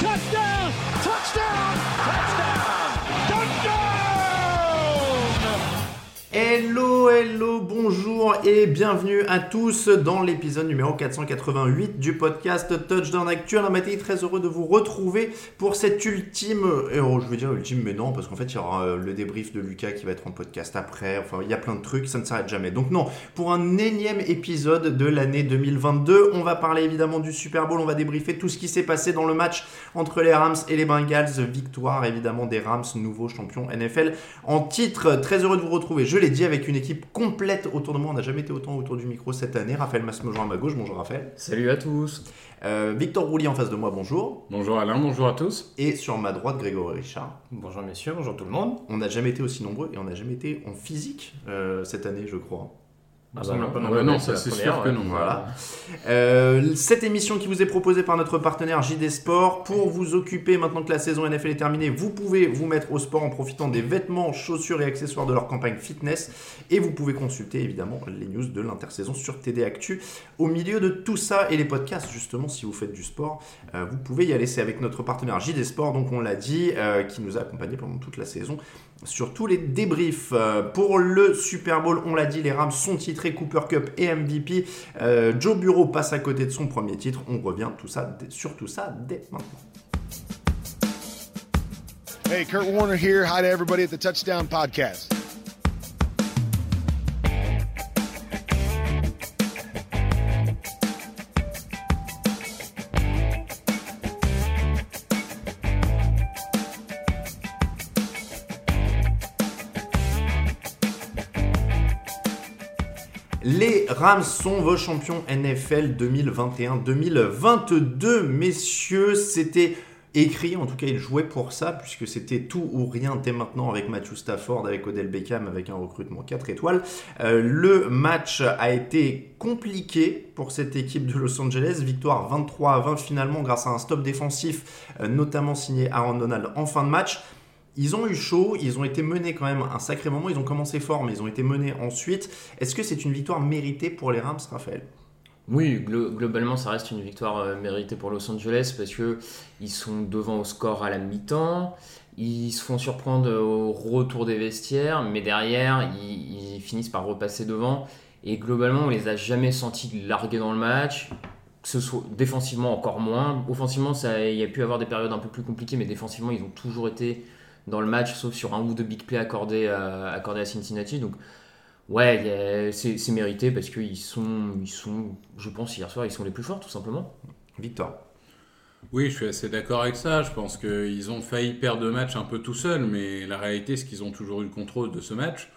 Touchdown. Touchdown. Hello, hello, bonjour et bienvenue à tous dans l'épisode numéro 488 du podcast Touchdown Actuel. Un matin très heureux de vous retrouver pour cette ultime, oh, je veux dire ultime, mais non, parce qu'en fait il y aura euh, le débrief de Lucas qui va être en podcast après. Enfin, il y a plein de trucs, ça ne s'arrête jamais. Donc non, pour un énième épisode de l'année 2022, on va parler évidemment du Super Bowl, on va débriefer tout ce qui s'est passé dans le match entre les Rams et les Bengals. Victoire évidemment des Rams, nouveaux champions NFL en titre. Très heureux de vous retrouver. Je l'ai dit avec une équipe complète autour de moi. On n'a jamais été autant autour du micro cette année. Raphaël Mas me joint à ma gauche. Bonjour Raphaël. Salut à tous. Euh, Victor Roulier en face de moi. Bonjour. Bonjour Alain, bonjour à tous. Et sur ma droite, Grégory Richard. Bonjour messieurs, bonjour tout le monde. On n'a jamais été aussi nombreux et on n'a jamais été en physique euh, cette année, je crois. Ah bah non, Ah non bah plus non, été ça c'est sûr que non. Voilà. Euh, cette émission qui vous est proposée par notre partenaire JD Sport. Pour vous occuper maintenant que la saison NFL est terminée, vous pouvez vous mettre au sport en profitant des vêtements, chaussures et accessoires de leur campagne fitness. Et vous pouvez consulter évidemment les news de l'intersaison sur TD Actu. Au milieu de tout ça et les podcasts, justement, si vous faites du sport, euh, vous pouvez y aller. C'est avec notre partenaire JD Sport, donc on l'a dit, euh, qui nous a accompagnés pendant toute la saison sur tous les débriefs. Euh, pour le Super Bowl, on l'a dit, les Rams sont titrés Cooper Cup et MVP. Euh, Joe Bureau passe à côté de son premier titre. On revient tout ça, sur tout ça dès maintenant. Hey, Kurt Warner here. Hi to everybody at the Touchdown Podcast. Rams sont vos champions NFL 2021-2022. Messieurs, c'était écrit, en tout cas ils jouaient pour ça, puisque c'était tout ou rien dès maintenant avec Matthew Stafford, avec Odell Beckham, avec un recrutement 4 étoiles. Euh, le match a été compliqué pour cette équipe de Los Angeles. Victoire 23 à 20 finalement grâce à un stop défensif, euh, notamment signé Aaron Donald en fin de match. Ils ont eu chaud, ils ont été menés quand même un sacré moment, ils ont commencé fort, mais ils ont été menés ensuite. Est-ce que c'est une victoire méritée pour les Rams, Raphaël? Oui, glo- globalement, ça reste une victoire euh, méritée pour Los Angeles parce que ils sont devant au score à la mi-temps. Ils se font surprendre au retour des vestiaires, mais derrière, ils, finissent par repasser devant. Et globalement, on les a jamais sentis larguer dans le match. Que ce soit défensivement encore moins. Offensivement, ça, il y a pu avoir des périodes un peu plus compliquées, mais défensivement, ils ont toujours été dans le match, sauf sur un ou deux big plays accordés à, accordés à Cincinnati. Donc, ouais, c'est c'est mérité parce qu'ils sont, ils sont, je pense, hier soir, ils sont les plus forts, tout simplement. Victor. Oui, je suis assez d'accord avec ça. Je pense qu'ils ont failli perdre le match un peu tout seuls, mais la réalité, c'est qu'ils ont toujours eu le contrôle de ce match.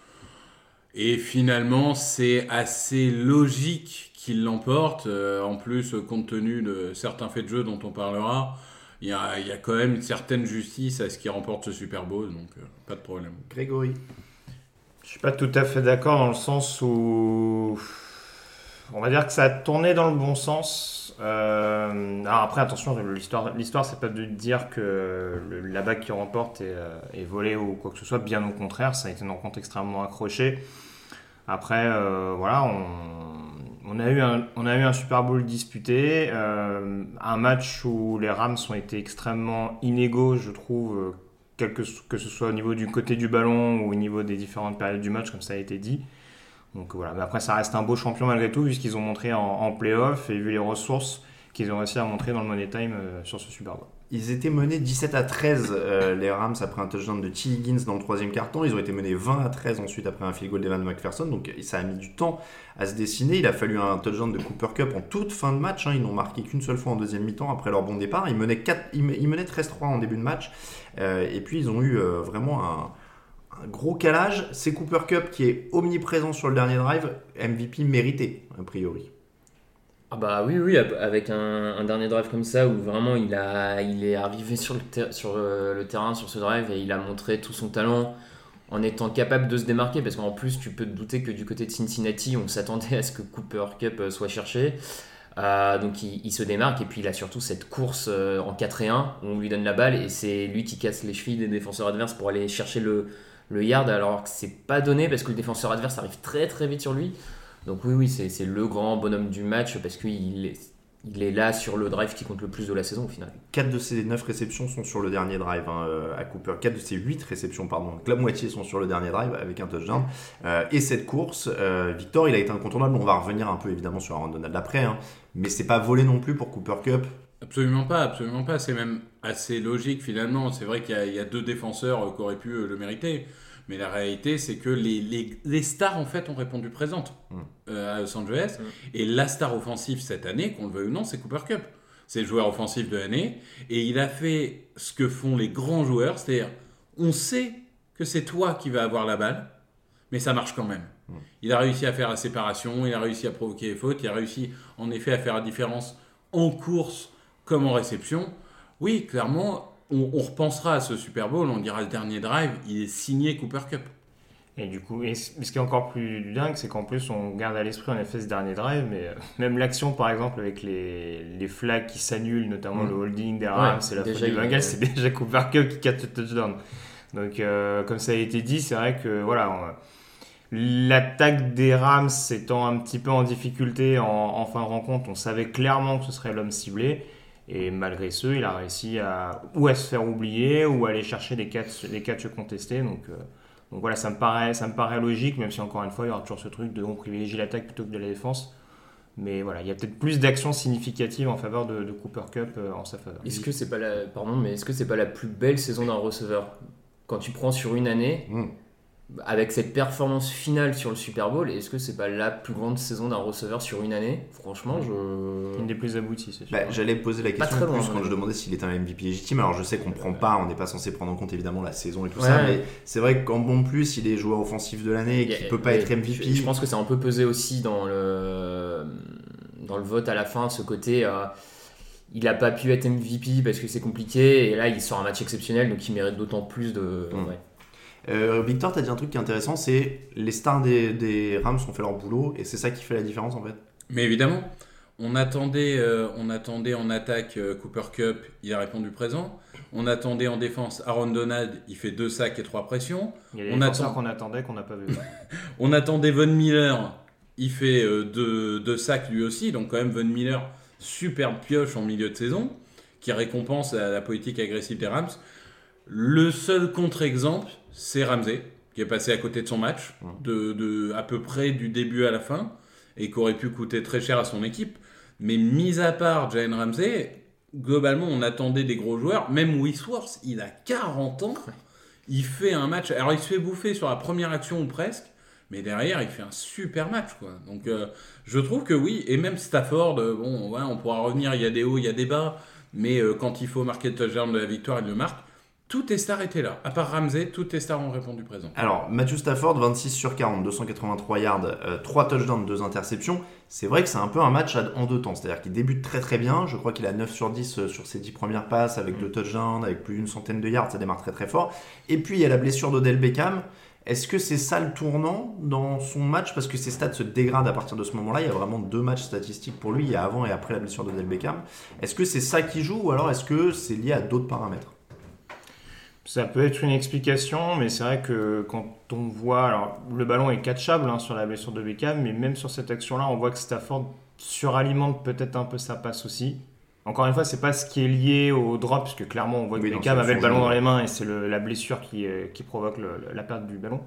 Et finalement, c'est assez logique qu'ils l'emportent. Euh, en plus, compte tenu de certains faits de jeu dont on parlera, il y a, quand même une certaine justice à ce qui remporte ce Super Bowl, donc euh, pas de problème. Grégory. Je suis pas tout à fait d'accord dans le sens où on va dire que ça a tourné dans le bon sens. Euh, alors après, attention, l'histoire, l'histoire, c'est pas de dire que la bague qui remporte est, euh, est volée ou quoi que ce soit. Bien au contraire, ça a été une rencontre extrêmement accrochée. Après, voilà, on, on a eu un, Super Bowl disputé, euh, un match où les Rams ont été extrêmement inégaux, je trouve, euh, que, ce soit au niveau du côté du ballon ou au niveau des différentes périodes du match, comme ça a été dit. Donc voilà, mais après ça reste un beau champion malgré tout, vu ce qu'ils ont montré en, en playoff et vu les ressources qu'ils ont réussi à montrer dans le Money Time euh, sur ce Super Bowl. Ils étaient menés 17 à 13, euh, les Rams, après un touchdown de T. Higgins dans le troisième carton. Ils ont été menés 20 à 13 ensuite après un field goal d'Evan McPherson. Donc ça a mis du temps à se dessiner. Il a fallu un touchdown de Cooper Cup en toute fin de match. hein. Ils n'ont marqué qu'une seule fois en deuxième mi-temps après leur bon départ. Ils menaient, 4 ils me- ils menaient 13-3 en début de match. Euh, et puis ils ont eu euh, vraiment un gros calage. C'est Cooper Cup qui est omniprésent sur le dernier drive. MVP mérité, a priori. Ah bah oui, oui, avec un, dernier drive comme ça où vraiment il, est arrivé sur, euh, le terrain, sur ce drive, et il a montré tout son talent en étant capable de se démarquer, parce qu'en plus tu peux te douter que du côté de Cincinnati, on s'attendait à ce que Cooper Cup euh, soit cherché. Euh, donc il, se démarque, et puis il a surtout cette course en 4 et 1 où on lui donne la balle, et c'est lui qui casse les chevilles des défenseurs adverses pour aller chercher le, le yard, alors que c'est pas donné, parce que le défenseur adverse arrive très très vite sur lui. Donc oui, oui, c'est c'est le grand bonhomme du match parce qu'il est, il est là sur le drive qui compte le plus de la saison au final. 4 de ses 9 réceptions sont sur le dernier drive hein, euh, à Cooper. 4 de ses 8 réceptions, pardon, donc la moitié sont sur le dernier drive avec un touchdown. Euh, et cette course, euh, Victor, il a été incontournable. On va revenir un peu évidemment sur Aaron Donald après, hein, mais c'est pas volé non plus pour Cooper Cup. Absolument pas, absolument pas. C'est même assez logique finalement. C'est vrai qu'il y, a- il y a deux défenseurs qui auraient pu le mériter. Mais la réalité, c'est que les, les- les stars, en fait, ont répondu présentes euh, à Los Angeles. Et la star offensive cette année, qu'on le veuille ou non, c'est Cooper Cup. C'est le joueur offensif de l'année. Et il a fait ce que font les grands joueurs. C'est-à-dire, on sait que c'est toi qui vas avoir la balle, mais ça marche quand même. Il a réussi à faire la séparation, il a réussi à provoquer les fautes, il a réussi en effet à faire la différence en course comme en réception. Oui, clairement, on, on repensera à ce Super Bowl, on dira le dernier drive, il est signé Cooper Cup. Et du coup, et ce qui est encore plus dingue, c'est qu'en plus, on garde à l'esprit en effet ce dernier drive, mais euh, même l'action, par exemple, avec les, les flags qui s'annulent, notamment Mm. le holding des Ouais, Rams et la faute il- Bengals, c'est déjà Cooper Cup qui capte le touchdown. Donc, euh, comme ça a été dit, c'est vrai que voilà, on- l'attaque des Rams étant un petit peu en difficulté en, en fin de rencontre, on savait clairement que ce serait l'homme ciblé. Et malgré ce, il a réussi à ou à se faire oublier ou à aller chercher des catchs, des catchs contestés. Donc, euh, donc voilà, ça me, paraît, ça me paraît logique, même si encore une fois, il y aura toujours ce truc de on privilégie l'attaque plutôt que de la défense. Mais voilà, il y a peut-être plus d'actions significatives en faveur de, de Cooper Cup euh, en sa faveur. Est-ce que c'est pas la, pardon, mais est-ce que c'est pas la plus belle saison d'un receveur? Quand tu prends sur une année Mm. Avec cette performance finale sur le Super Bowl Est-ce que c'est pas la plus grande saison d'un receveur sur une année? Franchement, je Une des plus abouties, c'est sûr. Bah, J'allais poser la Pas question très en loin, plus quand je demandais s'il était un MVP légitime. Alors je sais qu'on prend pas, on n'est pas censé prendre en compte évidemment la saison et tout Ouais. ça, mais c'est vrai qu'en bon plus, il est joueur offensif de l'année et qu'il peut pas être MVP. Je, je pense que c'est un peu pesé aussi dans le, dans le vote à la fin, ce côté. euh, il n'a pas pu être MVP parce que c'est compliqué, et là il sort un match exceptionnel, donc il mérite d'autant plus de. Mm. ouais. Euh, Victor, tu as dit un truc qui est intéressant, c'est les stars des, des Rams ont fait leur boulot et c'est ça qui fait la différence en fait. Mais évidemment, on attendait, euh, on attendait en attaque euh, Cooper Cup, il a répondu présent. On attendait en défense Aaron Donald, il fait deux sacs et trois pressions. Il y a des on attend- qu'on attendait qu'on n'a pas vu. On attendait Von Miller, il fait euh, deux, deux sacs lui aussi, donc quand même Von Miller, superbe pioche en milieu de saison, qui récompense la, la politique agressive des Rams. Le seul contre-exemple, c'est Ramsey, qui est passé à côté de son match, de, de- à peu près du début à la fin, et qui aurait pu coûter très cher à son équipe. Mais mis à part Jalen Ramsey, globalement, on attendait des gros joueurs. Même Wisworth, il a 40 ans, il fait un match. Alors, il se fait bouffer sur la première action ou presque, mais derrière, il fait un super match, quoi. Donc, euh, je trouve que oui, et même Stafford, euh, bon, ouais, on pourra revenir, il y a des hauts, il y a des bas, mais euh, quand il faut marquer le touchdown de la victoire, il le marque. Toutes tes stars étaient là. À part Ramsey, toutes tes stars ont répondu présent. Alors, Matthew Stafford, 26 sur 40, 283 yards, 3 touchdowns, 2 interceptions. C'est vrai que c'est un peu un match en deux temps. C'est-à-dire qu'il débute très très bien. Je crois qu'il a 9 sur 10 euh, sur ses 10 premières passes, avec 2 touchdowns, avec plus d'une centaine de yards. Ça démarre très très fort. Et puis, il y a la blessure d'Odell Beckham. Est-ce que c'est ça le tournant dans son match? Parce que ses stats se dégradent à partir de ce moment-là. Il y a vraiment deux matchs statistiques pour lui. Il y a avant et après la blessure d'Odell Beckham. Est-ce que c'est ça qui joue ou alors est-ce que c'est lié à d'autres paramètres? Ça peut être une explication, mais c'est vrai que quand on voit. Alors, le ballon est catchable hein, sur la blessure de Beckham, mais même sur cette action-là, on voit que Stafford suralimente peut-être un peu sa passe aussi. Encore une fois, c'est pas ce qui est lié au drop, puisque clairement, on voit que Oui, Beckham avait le ballon dans les mains et c'est la blessure qui, qui provoque le- la perte du ballon.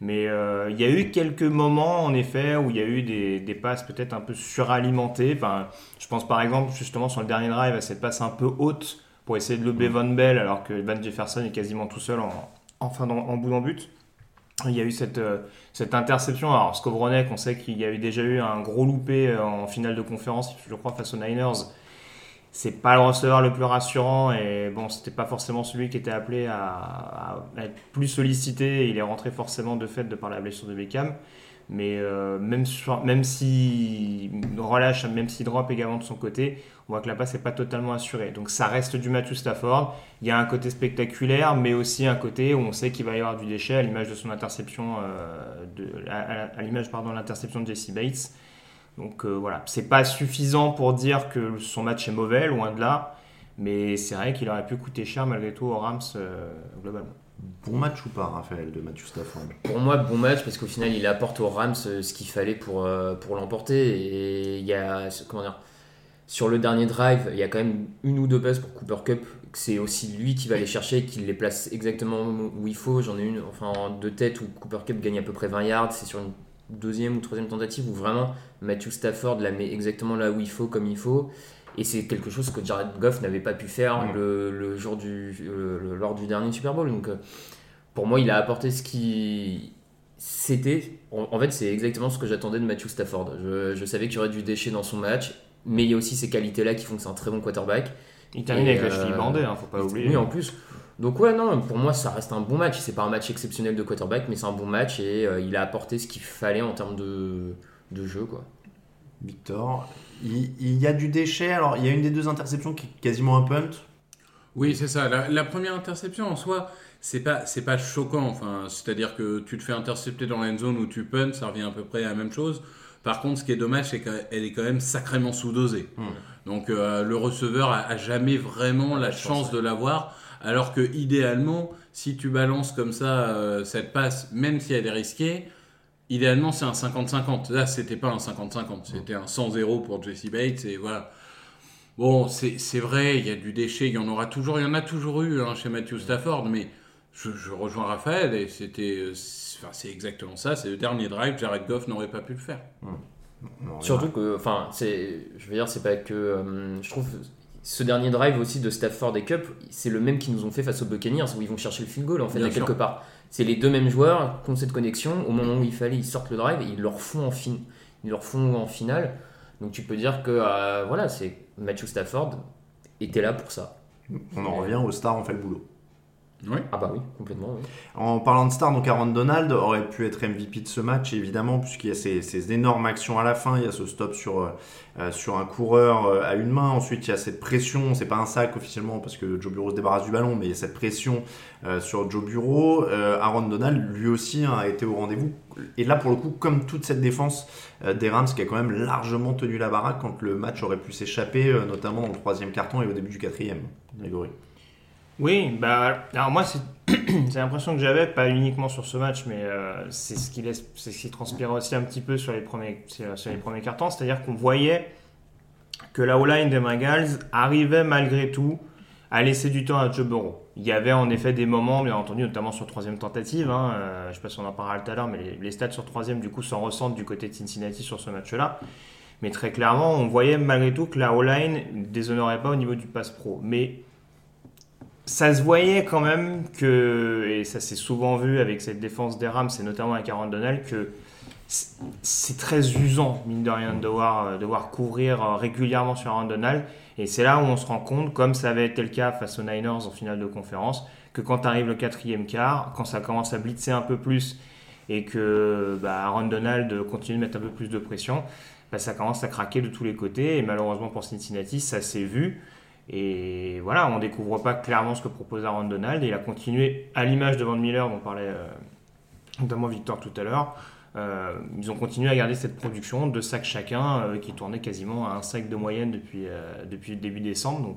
Mais euh, il y a eu quelques moments, en effet, où il y a eu des, des passes peut-être un peu suralimentées. Enfin, je pense par exemple, justement, sur le dernier drive, à cette passe un peu haute pour essayer de lever Von Bell, alors que Van Jefferson est quasiment tout seul en, en, fin en bout d'en but. Il y a eu cette, euh, cette interception. Alors, Skowronek, on sait qu'il y a eu déjà eu un gros loupé euh, en finale de conférence, je crois, face aux Niners. C'est pas le receveur le plus rassurant et bon, c'était pas forcément celui qui était appelé à, être plus sollicité. Il est rentré forcément de fait de par la blessure de Beckham. Mais euh, même, sur, même s'il relâche, même s'il drop également de son côté, on voit que la passe n'est pas totalement assurée. Donc ça reste du Matthew Stafford. Il y a un côté spectaculaire, mais aussi un côté où on sait qu'il va y avoir du déchet, à l'image de son interception, euh, de, à, à- à l'image pardon, de l'interception de Jesse Bates. Donc euh, voilà, c'est pas suffisant pour dire que son match est mauvais, loin de là. Mais c'est vrai qu'il aurait pu coûter cher malgré tout aux Rams euh, globalement. Bon match ou pas, Raphaël, de Matthew Stafford? Pour moi, bon match parce qu'au final, il apporte aux Rams euh, ce qu'il fallait pour, euh, pour l'emporter. Et il y a, comment dire, sur le dernier drive, il y a quand même une ou deux passes pour Cooper Cup. C'est aussi lui qui va les chercher, qui les place exactement où il faut. J'en ai une, enfin, en deux têtes où Cooper Cup gagne à peu près 20 yards. C'est sur une deuxième ou troisième tentative où vraiment Matthew Stafford la met exactement là où il faut, comme il faut. Et c'est quelque chose que Jared Goff n'avait pas pu faire le, le jour du, le- le- lors du dernier Super Bowl. Donc, euh, pour moi, il a apporté ce qui c'était. En, en fait, c'est exactement ce que j'attendais de Matthew Stafford. Je, je savais qu'il y aurait du déchet dans son match, mais il y a aussi ces qualités-là qui font que c'est un très bon quarterback. Il termine Et, avec la cheville bandée, hein, faut pas oublier. Oui, en plus. Donc ouais, non, pour moi, ça reste un bon match. C'est pas un match exceptionnel de quarterback, mais c'est un bon match et euh, il a apporté ce qu'il fallait en termes de, de jeu, quoi. Victor, il, il y a du déchet. Alors, il y a une des deux interceptions qui est quasiment un punt. Oui, c'est ça. La, la première interception en soi, c'est pas, c'est pas choquant. Enfin, c'est-à-dire que tu te fais intercepter dans la zone où tu punts, ça revient à peu près à la même chose. Par contre, ce qui est dommage, c'est qu'elle est quand même sacrément sous-dosée. Donc, euh, le receveur a, a jamais vraiment la chance de l'avoir. Alors que, idéalement, si tu balances comme ça euh, cette passe, même si elle est risquée, idéalement, c'est un 50-50. Là, c'était pas un 50-50. C'était un 100-0 pour Jesse Bates. Et voilà. Bon, c'est c'est vrai, il y a du déchet, il y en aura toujours, il y en a toujours eu hein, chez Matthew Stafford, mais je, je rejoins Raphaël et c'était, euh, c'est enfin, c'est exactement ça. C'est le dernier drive, Jared Goff n'aurait pas pu le faire. Surtout que, enfin, c'est, je veux dire, c'est pas que, euh, je trouve, ce dernier drive aussi de Stafford et Cup, c'est le même qu'ils nous ont fait face aux Buccaneers où ils vont chercher le field goal en fait Bien à sûr. quelque part. C'est les deux mêmes joueurs qui ont cette connexion. Au moment où il fallait, ils sortent le drive et ils leur font en fin, ils leur font en finale. Donc tu peux dire que, euh, voilà, c'est Matthew Stafford était là pour ça. On en revient aux stars, on fait le boulot. Oui. Ah bah oui, complètement. oui. En parlant de stars, donc Aaron Donald aurait pu être MVP de ce match, évidemment, puisqu'il y a ces, ces énormes actions à la fin. Il y a ce stop sur, euh, euh, sur un coureur euh, à une main. Ensuite, il y a cette pression. C'est pas un sac officiellement parce que Joe Bureau se débarrasse du ballon, mais il y a cette pression euh, sur Joe Bureau. Euh, Aaron Donald, lui aussi, hein, a été au rendez-vous. Et là, pour le coup, comme toute cette défense euh, des Rams, qui a quand même largement tenu la baraque quand le match aurait pu s'échapper, euh, notamment dans le troisième carton et au début du quatrième. Grégory. Oui, bah, alors moi, c'est l'impression que j'avais, pas uniquement sur ce match, mais euh, c'est ce qui laisse, c'est ce qui transpirait aussi un petit peu sur les premiers, sur les premiers cartons, c'est-à-dire qu'on voyait que la O-line des Bengals arrivait malgré tout à laisser du temps à Joe Burrow. Il y avait en effet des moments, bien entendu, notamment sur troisième tentative, hein, euh, je sais pas si on en parlera tout à l'heure, mais les, les stats sur troisième, du coup, s'en ressentent du côté de Cincinnati sur ce match-là. Mais très clairement, on voyait malgré tout que la O-line ne déshonorait pas au niveau du pass pro. Mais ça se voyait quand même que, et ça s'est souvent vu avec cette défense des Rams, et notamment avec Aaron Donald, que c'est- très usant, mine de rien, de devoir, euh, devoir couvrir euh, régulièrement sur Aaron Donald. Et c'est là où on se rend compte, comme ça avait été le cas face aux Niners en finale de conférence, que quand arrive le quatrième quart, quand ça commence à blitzer un peu plus et que bah, Aaron Donald continue de mettre un peu plus de pression, bah, ça commence à craquer de tous les côtés. Et malheureusement pour Cincinnati, ça s'est vu. Et voilà, on ne découvre pas clairement ce que propose Aaron Donald. Il a continué à l'image de Van Miller, dont parlait euh, notamment Victor tout à l'heure. Euh, ils ont continué à garder cette production de sacs chacun euh, qui tournait quasiment à un sac de moyenne depuis, depuis début décembre.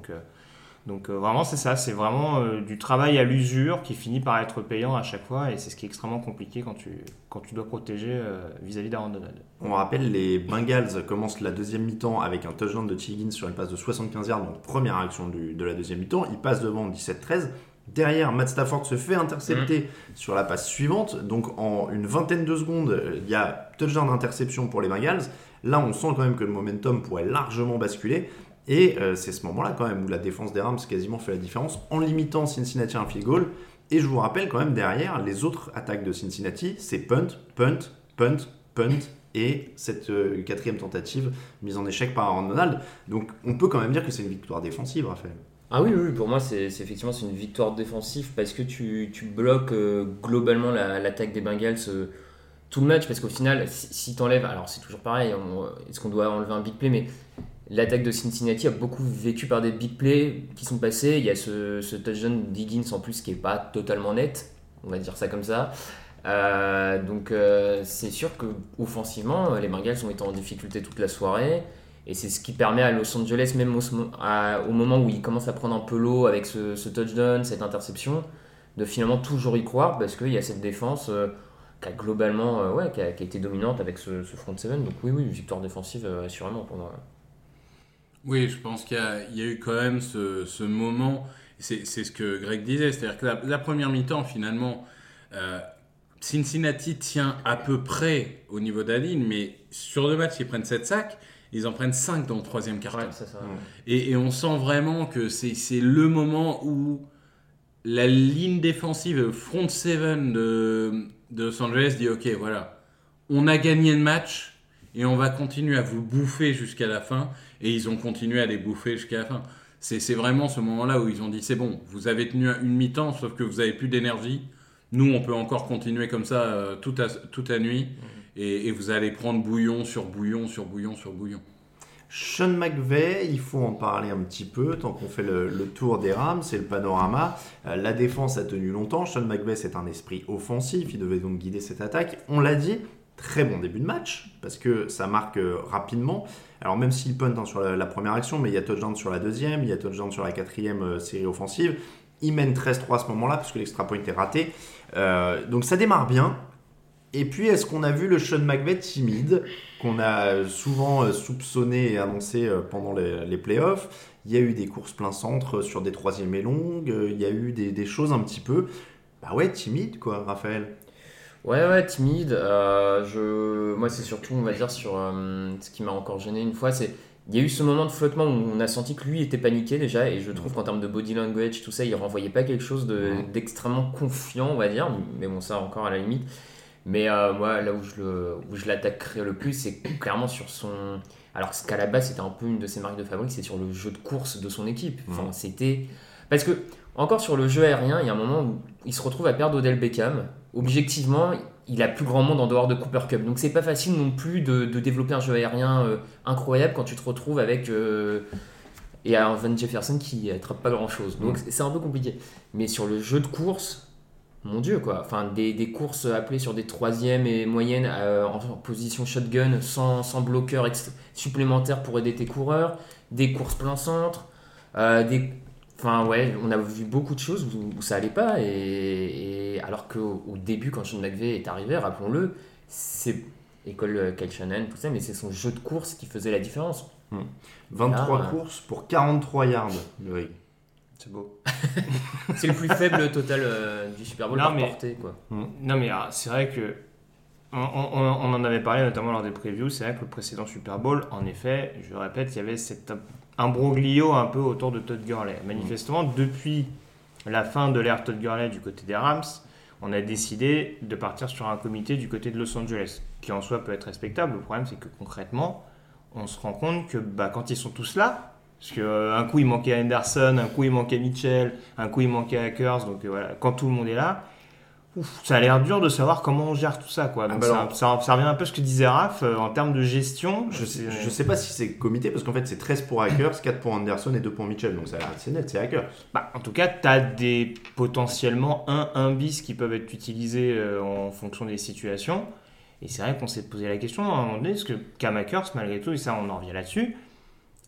Donc euh, vraiment c'est ça, c'est vraiment euh, du travail à l'usure qui finit par être payant à chaque fois et c'est ce qui est extrêmement compliqué quand tu, quand tu dois protéger euh, vis-à-vis d'Aaron Donald. On rappelle, les Bengals commencent la deuxième mi-temps avec un touchdown de Higgins sur une passe de 75 yards, donc première action de la deuxième mi-temps. Il passe devant 17-13. Derrière, Matt Stafford se fait intercepter mmh. sur la passe suivante. Donc en une vingtaine de secondes, il y a touchdown d'interception pour les Bengals. Là, on sent quand même que le momentum pourrait largement basculer. Et euh, c'est ce moment-là quand même où la défense des Rams quasiment fait la différence en limitant Cincinnati à un field goal. Et je vous rappelle quand même derrière, les autres attaques de Cincinnati, c'est punt, punt, punt, punt et cette euh, quatrième tentative mise en échec par Aaron Donald. Donc on peut quand même dire que c'est une victoire défensive, Raphaël. Ah oui, oui, pour moi c'est effectivement une victoire défensive parce que tu, tu bloques euh, globalement l'attaque des Bengals tout le match parce qu'au final si, si tu enlèves, alors c'est toujours pareil, est-ce qu'on doit enlever un big play mais L'attaque de Cincinnati a beaucoup vécu par des big plays qui sont passés. Il y a ce, touchdown d'Higgins en plus qui n'est pas totalement net, on va dire ça comme ça. Euh, donc euh, c'est sûr que offensivement, les Bengals ont été en difficulté toute la soirée. Et c'est ce qui permet à Los Angeles, même au, moment où ils commencent à prendre un peu l'eau avec ce, touchdown, cette interception, de finalement toujours y croire parce qu'il y a cette défense euh, qui a globalement ouais, qui a, été dominante avec ce, front seven. Donc oui, oui, victoire défensive assurément pour. Oui, je pense qu'il y, a eu quand même ce, moment, c'est ce que Greg disait, c'est-à-dire que la, première mi-temps, finalement, euh, Cincinnati tient à peu près au niveau de la ligne, mais sur deux matchs, ils prennent 7 sacs, ils en prennent 5 dans le troisième quart. et, on sent vraiment que c'est le moment où la ligne défensive, front 7 de, de Los Angeles dit, ok, voilà, on a gagné le match, et on va continuer à vous bouffer jusqu'à la fin. Et ils ont continué à les bouffer jusqu'à la fin. C'est vraiment ce moment-là où ils ont dit c'est bon, vous avez tenu une mi-temps, sauf que vous avez plus d'énergie. Nous, on peut encore continuer comme ça euh, toute, la nuit. Mhm. Et, vous allez prendre bouillon sur bouillon sur bouillon sur bouillon. Sean McVay, il faut en parler un petit peu tant qu'on fait le, tour des Rams, c'est le panorama. Euh, la défense a tenu longtemps. Sean McVay, c'est un esprit offensif, il devait donc guider cette attaque. On l'a dit, très bon début de match, parce que ça marque euh, rapidement. Alors même s'il punt hein, sur la, première action, mais il y a touchdown sur la deuxième, il y a touchdown sur la quatrième euh, série offensive. Il mène 13-3 à ce moment-là, parce que l'extra point est raté. Euh, donc ça démarre bien. Et puis, est-ce qu'on a vu le Sean McVay timide, qu'on a souvent soupçonné et annoncé pendant les, playoffs? Il y a eu des courses plein centre sur des troisièmes et longues, il y a eu des, des choses un petit peu... Bah ouais, timide quoi, Raphaël. Ouais, ouais, timide. Euh, je... Moi, c'est surtout, on va dire, sur euh, ce qui m'a encore gêné une fois, c'est. Il y a eu ce moment de flottement où on a senti que lui était paniqué déjà, et je trouve qu'en termes de body language, tout ça, il renvoyait pas quelque chose d'extrêmement confiant, on va dire, mais bon, ça encore à la limite. Mais euh, moi, là où je, le, où je l'attaquerais le plus, c'est clairement sur son. Alors qu'à la base, c'était un peu une de ses marques de fabrique, c'est sur le jeu de course de son équipe. Enfin, c'était. Parce que, encore sur le jeu aérien, il y a un moment où il se retrouve à perdre Odell Beckham objectivement, il a plus grand monde en dehors de Cooper Cup. Donc c'est pas facile non plus de, développer un jeu aérien euh, incroyable quand tu te retrouves avec euh, et un Van Jefferson qui attrape pas grand chose. Donc c'est un peu compliqué. Mais sur le jeu de course, mon dieu quoi. Enfin des, courses appelées sur des troisièmes et moyennes euh, en position shotgun sans, sans bloqueur supplémentaire pour aider tes coureurs, des courses plein centre, des Enfin, ouais, on a vu beaucoup de choses où, ça allait pas. Et, alors qu'au au début, quand Sean McVay est arrivé, rappelons-le, c'est école Kyle Shannon, tout ça, mais c'est son jeu de course qui faisait la différence. 23 hmm. courses pour 43 yards, le C'est beau. c'est le plus faible total euh, du Super Bowl non, mais, portée, quoi. Hmm. Non, mais ah, c'est vrai que. On, on, en avait parlé notamment lors des previews. C'est vrai que le précédent Super Bowl, en effet, je le répète, il y avait cette un broglio un peu autour de Todd Gurley. Manifestement, depuis la fin de l'ère Todd Gurley du côté des Rams, on a décidé de partir sur un comité du côté de Los Angeles, qui en soi peut être respectable. Le problème, c'est que concrètement, on se rend compte que bah, quand ils sont tous là, Parce que euh, un coup il manquait Henderson, un coup il manquait Mitchell, un coup il manquait Hackers. Donc euh, voilà, quand tout le monde est là, ouf, ça a l'air dur de savoir comment on gère tout ça. Quoi. Donc bah ça, ça- ça revient un peu à ce que disait Raph euh, en termes de gestion. Je sais, je sais pas si c'est comité parce qu'en fait c'est 13 pour Hackers, 4 pour Anderson et 2 pour Mitchell. Donc ça a l'air assez net, c'est Hackers. Bah, en tout cas, tu as des potentiellement 1 1 bis qui peuvent être utilisés euh, en fonction des situations. Et c'est vrai qu'on s'est posé la question à un moment donné, parce que Kamakers, malgré tout, et ça on en revient là-dessus,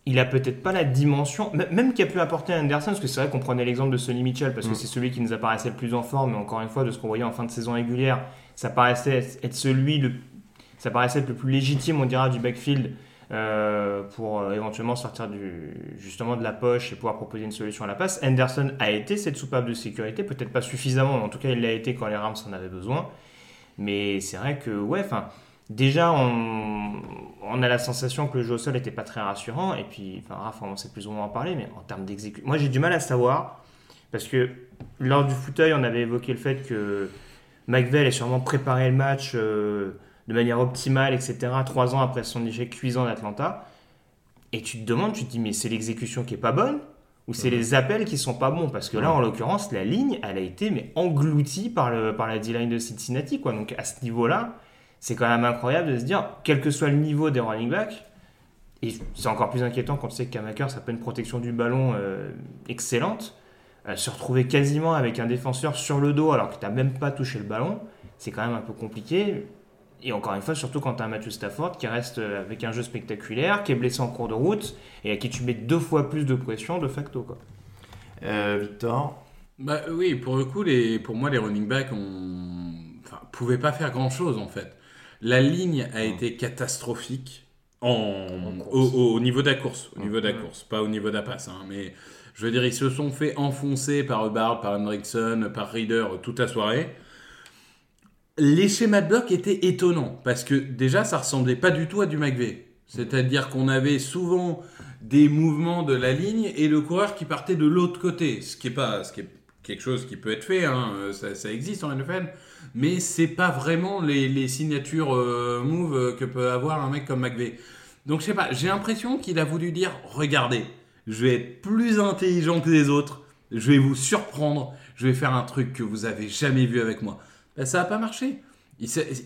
il a peut-être pas la dimension, même qui a pu apporter Anderson, parce que c'est vrai qu'on prenait l'exemple de Sonny Mitchell, parce que Mm. c'est celui qui nous apparaissait le plus en forme, mais encore une fois, de ce qu'on voyait en fin de saison régulière, ça paraissait être celui, le, ça paraissait être le plus légitime, on dira, du backfield euh, pour euh, éventuellement sortir du, justement de la poche et pouvoir proposer une solution à la passe. Anderson a été cette soupape de sécurité, peut-être pas suffisamment, mais en tout cas il l'a été quand les Rams en avaient besoin. Mais c'est vrai que, ouais, enfin, déjà on, on a la sensation que le jeu au sol n'était pas très rassurant. Et puis, enfin, Raph, on sait plus ou moins en parler, mais en termes d'exécution, moi j'ai du mal à savoir, parce que lors du fauteuil, on avait évoqué le fait que McVeigh ait sûrement préparé le match euh, de manière optimale, etc., trois ans après son échec cuisant d'Atlanta. Et tu te demandes, tu te dis, mais c'est l'exécution qui est pas bonne ou c'est les appels qui sont pas bons Parce que là, en l'occurrence, la ligne, elle a été mais engloutie par, le, par la D-line de Cincinnati. Quoi. Donc à ce niveau-là, c'est quand même incroyable de se dire, quel que soit le niveau des running backs, et c'est encore plus inquiétant quand tu sais que Kamaker, ça peut une protection du ballon euh, excellente, euh, se retrouver quasiment avec un défenseur sur le dos alors que tu n'as même pas touché le ballon, c'est quand même un peu compliqué. Et encore une fois, surtout quand tu as un Matthew Stafford qui reste euh, avec un jeu spectaculaire, qui est blessé en cours de route, et à qui tu mets deux fois plus de pression de facto. Quoi. Euh, Victor? Bah oui, pour le coup, les, pour moi, les running backs on... enfin, pouvaient pas faire grand chose en fait. La ligne a été catastrophique en, au, au- au niveau de la course, au niveau de la course, pas au niveau de la passe. hein, mais je veux dire, ils se sont fait enfoncer par Hubbard, par Hendrickson, par Reader toute la soirée. Les schémas de bloc étaient étonnants parce que déjà, ça ressemblait pas du tout à du McVeigh. C'est-à-dire qu'on avait souvent des mouvements de la ligne et le coureur qui partait de l'autre côté, ce qui est pas, ce qui est quelque chose qui peut être fait, hein, euh, ça, ça existe en NFL, mais c'est pas vraiment les, les signatures euh, move euh, que peut avoir un mec comme McVeigh. Donc je sais pas, j'ai l'impression qu'il a voulu dire, regardez, je vais être plus intelligent que les autres, je vais vous surprendre, je vais faire un truc que vous avez jamais vu avec moi. Ben, ça n'a pas marché.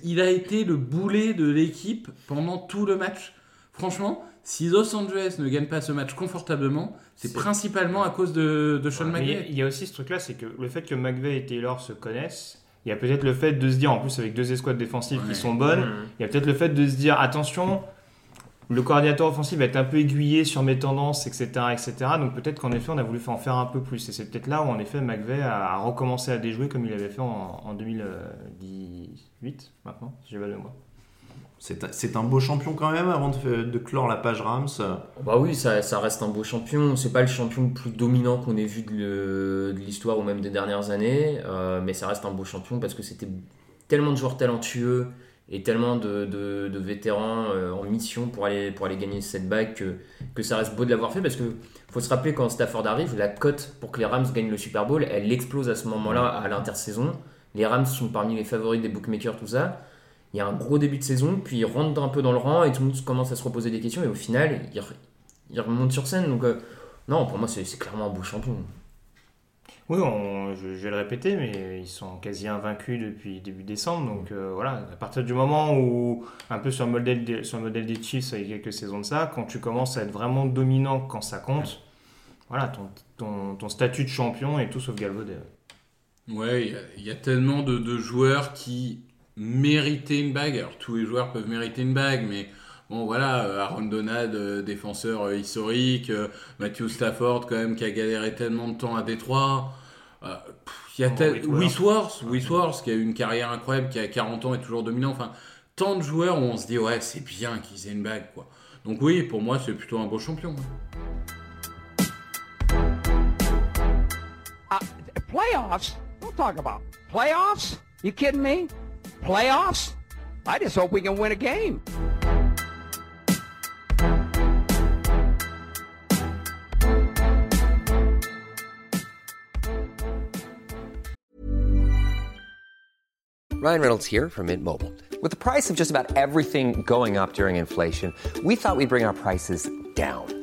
Il, a été le boulet de l'équipe pendant tout le match. Franchement, si Los Angeles ne gagne pas ce match confortablement, c'est principalement à cause de, de Sean Mais il y a- McVay. il y, a aussi ce truc-là, c'est que le fait que McVeigh et Taylor se connaissent, il y a peut-être le fait de se dire, en plus avec deux escouades défensives Ouais. qui sont bonnes, il y a peut-être le fait de se dire, attention, le coordinateur offensif va être un peu aiguillé sur mes tendances, etc. etc. Donc peut-être qu'en effet, on a voulu en faire un peu plus. Et c'est peut-être là où, en effet, McVeigh a, a recommencé à déjouer comme il avait fait en, en 2018, maintenant, si j'ai pas de mémoire. C'est un- beau champion quand même avant de, clore la page Rams. Bah oui, ça, reste un beau champion. C'est pas le champion le plus dominant qu'on ait vu de l'histoire ou même des dernières années, euh, mais ça reste un beau champion parce que c'était tellement de joueurs talentueux et tellement de, vétérans euh, en mission pour aller, gagner cette bague que, que ça reste beau de l'avoir fait parce que faut se rappeler quand Stafford arrive, la cote pour que les Rams gagnent le Super Bowl, elle explose à ce moment-là à l'intersaison. Les Rams sont parmi les favoris des bookmakers, tout ça. Il y a un gros début de saison, puis ils rentrent un peu dans le rang et tout le monde commence à se reposer des questions et au final, ils, re- ils remontent sur scène. Donc, euh, non, pour moi, c'est clairement un beau champion. Oui, on- je, je vais le répéter, mais ils sont quasi invaincus depuis début décembre. Donc euh, voilà, à partir du moment où, un peu sur le modèle des, sur le modèle des Chiefs avec quelques saisons de ça, quand tu commences à être vraiment dominant quand ça compte, voilà, ton, ton, ton statut de champion est tout sauf galvaudé. Ouais, il y a- il y, a tellement de, de joueurs qui méritaient une bague. Alors tous les joueurs peuvent mériter une bague, mais bon voilà, euh, Aaron Donald, euh, défenseur euh, historique, Matthew Stafford quand même qui a galéré tellement de temps à Détroit. Euh, pff, Il y a Oh, tel... Wisworth, Wisworth qui a eu une carrière incroyable, qui a 40 ans et toujours dominant. Enfin, tant de joueurs où on se dit ouais c'est bien qu'ils aient une bague quoi. Donc oui, pour moi c'est plutôt un beau champion. Playoffs? Don't talk about playoffs? You kidding me? Playoffs? I just hope we can win a game. Ryan Reynolds here from Mint Mobile. With the price of just about everything going up during inflation, we thought we'd bring our prices down.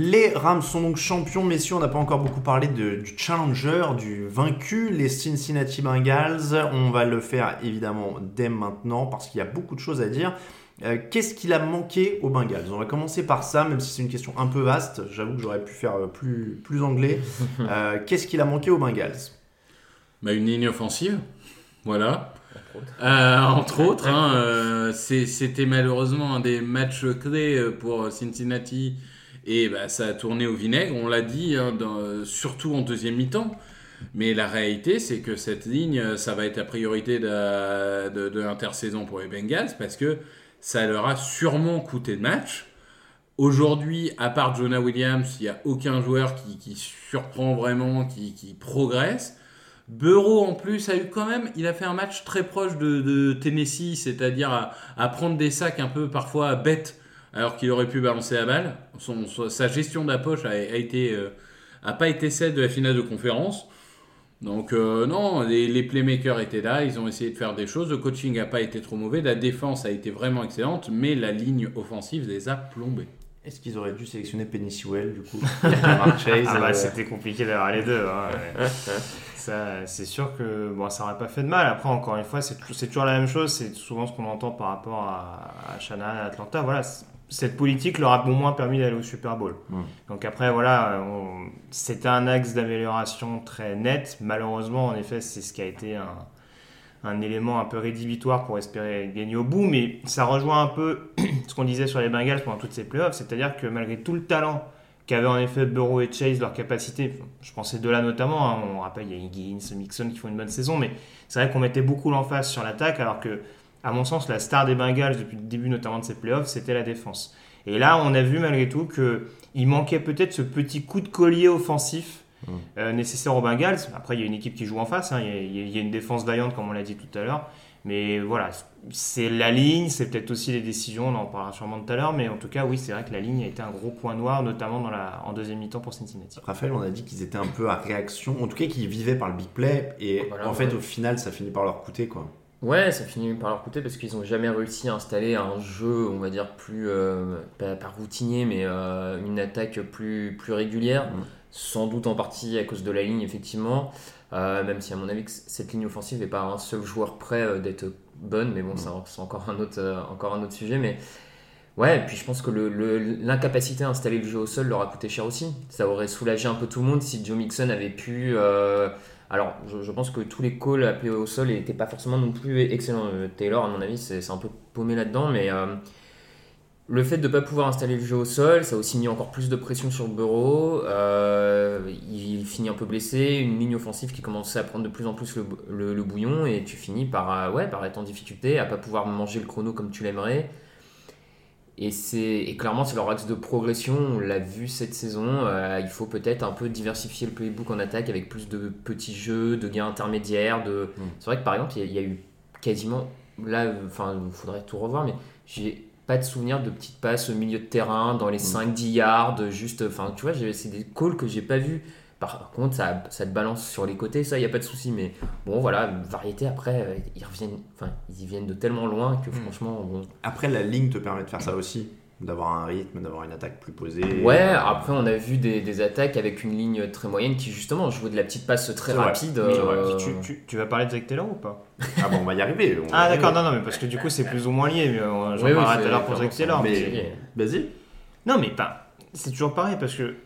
Les Rams sont donc champions, messieurs. On n'a pas encore beaucoup parlé de- du challenger, du vaincu, les Cincinnati Bengals. On va le faire évidemment dès maintenant parce qu'il y a beaucoup de choses à dire. Euh, Qu'est-ce qu'il a manqué aux Bengals? On va commencer par ça, même si c'est une question un peu vaste. J'avoue que j'aurais pu faire euh, plus, plus anglais. Euh, Qu'est-ce qu'il a manqué aux Bengals? Bah, une ligne offensive, voilà. Euh, entre autres, hein, euh, c'était malheureusement un des matchs clés pour Cincinnati et bah, ça a tourné au vinaigre, on l'a dit, hein, surtout en deuxième mi-temps. Mais la réalité, c'est que cette ligne, ça va être la priorité de, l'intersaison pour les Bengals parce que ça leur a sûrement coûté de match. Aujourd'hui, à part Jonah Williams, il n'y a aucun joueur qui, surprend vraiment, qui, progresse. Burrow, en plus, a eu quand même, il a fait un match très proche de, de Tennessee, c'est-à-dire à, à prendre des sacs un peu parfois bêtes, alors qu'il aurait pu balancer la balle. Son, sa gestion de la poche a, a été, euh, a pas été celle de la finale de conférence. Donc euh, non, les, les playmakers étaient là, ils ont essayé de faire des choses. Le coaching n'a pas été trop mauvais, la défense a été vraiment excellente, mais la ligne offensive les a plombés. Est-ce qu'ils auraient dû sélectionner Penny Sewell du coup? Ah bah, euh, c'était compliqué d'avoir les deux. hein, ouais. Ça, c'est sûr que bon, ça aurait pas fait de mal. Après, encore une fois, c'est tou- c'est toujours la même chose. C'est souvent ce qu'on entend par rapport à, à Shanahan, à Atlanta. Voilà, cette politique leur a au moins permis d'aller au Super Bowl. Mm. Donc après, voilà, on- c'était un axe d'amélioration très net. Malheureusement, en effet, c'est ce qui a été un, un élément un peu rédhibitoire pour espérer gagner au bout. Mais ça rejoint un peu ce qu'on disait sur les Bengals pendant toutes ces playoffs. C'est-à-dire que malgré tout le talent qu'avaient en effet Burrow et Chase, leur capacité, je pensais de là notamment, hein, on rappelle, il y a Higgins, Mixon qui font une bonne saison, mais c'est vrai qu'on mettait beaucoup l'emphase sur l'attaque, alors que, à mon sens, la star des Bengals depuis le début notamment de ces playoffs, c'était la défense. Et là, on a vu malgré tout qu'il manquait peut-être ce petit coup de collier offensif euh, nécessaire aux Bengals. Après, il y a une équipe qui joue en face, hein, il y a- il y, a- il y a une défense vaillante, comme on l'a dit tout à l'heure. Mais voilà, c'est la ligne, c'est peut-être aussi les décisions, on en parlera sûrement tout à l'heure, mais en tout cas, oui, c'est vrai que la ligne a été un gros point noir, notamment dans la, en deuxième mi-temps pour Cincinnati. Raphaël, on a dit qu'ils étaient un peu à réaction, en tout cas qu'ils vivaient par le big play, et Voilà, en fait, ouais. au final, ça finit par leur coûter quoi. Ouais, ça finit par leur coûter parce qu'ils n'ont jamais réussi à installer un jeu, on va dire, plus, euh, pas, pas routinier, mais euh, une attaque plus, plus régulière. Mm. Sans doute en partie à cause de la ligne, effectivement. Euh, même si, à mon avis, cette ligne offensive n'est pas un seul joueur prêt d'être bonne, mais bon, ça, c'est encore un, autre, encore un autre sujet. Mais ouais, et puis je pense que l'incapacité à installer le jeu au sol leur a coûté cher aussi. Ça aurait soulagé un peu tout le monde si Joe Mixon avait pu. Alors, je, pense que tous les calls appelés au sol n'étaient pas forcément non plus excellents. Euh, Taylor, à mon avis, c'est un peu paumé là-dedans, mais euh, le fait de ne pas pouvoir installer le jeu au sol, ça a aussi mis encore plus de pression sur Burrow. Euh, il finit un peu blessé, une ligne offensive qui commençait à prendre de plus en plus le, le- le bouillon, et tu finis par, ouais, par être en difficulté, à pas pouvoir manger le chrono comme tu l'aimerais. Et, c'est, et clairement, c'est leur axe de progression. On l'a vu cette saison. Euh, il faut peut-être un peu diversifier le playbook en attaque avec plus de petits jeux, de gains intermédiaires. De... C'est vrai que par exemple, il y, a- il y a eu quasiment. Là, enfin, il faudrait tout revoir, mais j'ai pas de souvenir de petites passes au milieu de terrain, dans les 5-10 yards, juste. Enfin, tu vois, c'est des calls que j'ai pas vus. Par contre, ça, ça te balance sur les côtés, ça, il n'y a pas de souci. Mais bon, voilà, variété, après, euh, ils reviennent. Enfin, ils y viennent de tellement loin que franchement, bon. Après, la ligne te permet de faire ça aussi, d'avoir un rythme, d'avoir une attaque plus posée. Ouais, Euh, après on a vu des, des attaques avec une ligne très moyenne qui justement jouait de la petite passe très rapide. Euh, Tu, tu- tu vas parler de Zach Taylor ou pas? Ah bon, on va y arriver. va Ah d'accord, non, non, mais parce que du coup c'est plus ou moins lié, mais euh, j'en Oui, oui, parlerai tout à l'heure pour Zach Taylor. Mais vas-y. Non, mais pas. C'est toujours pareil parce que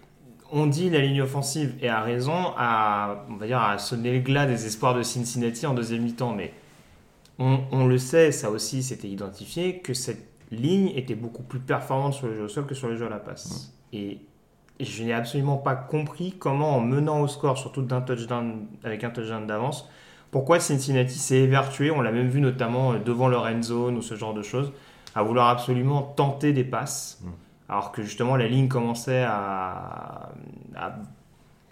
on dit la ligne offensive et a raison à, on va dire, à sonner le glas des espoirs de Cincinnati en deuxième mi-temps, mais on, on le sait, ça aussi c'était identifié, que cette ligne était beaucoup plus performante sur le jeu au sol que sur le jeu à la passe. Et, et je n'ai absolument pas compris comment en menant au score, surtout d'un touchdown, avec un touchdown d'avance, pourquoi Cincinnati s'est évertué, on l'a même vu notamment euh, devant leur end zone ou ce genre de choses, à vouloir absolument tenter des passes, alors que justement la ligne commençait à, à,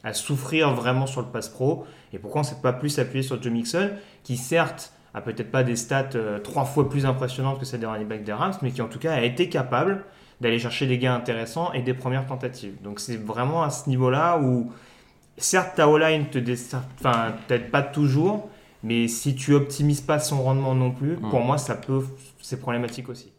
à souffrir vraiment sur le pass pro. Et pourquoi on ne s'est pas plus appuyé sur Joe Mixon, qui certes a peut-être pas des stats euh, trois fois plus impressionnantes que celles des running backs des Rams, mais qui en tout cas a été capable d'aller chercher des gains intéressants et des premières tentatives. Donc c'est vraiment à ce niveau-là où, certes, ta O-line te dessert, enfin, peut-être pas toujours, mais si tu optimises pas son rendement non plus, pour moi, ça peut, c'est problématique aussi.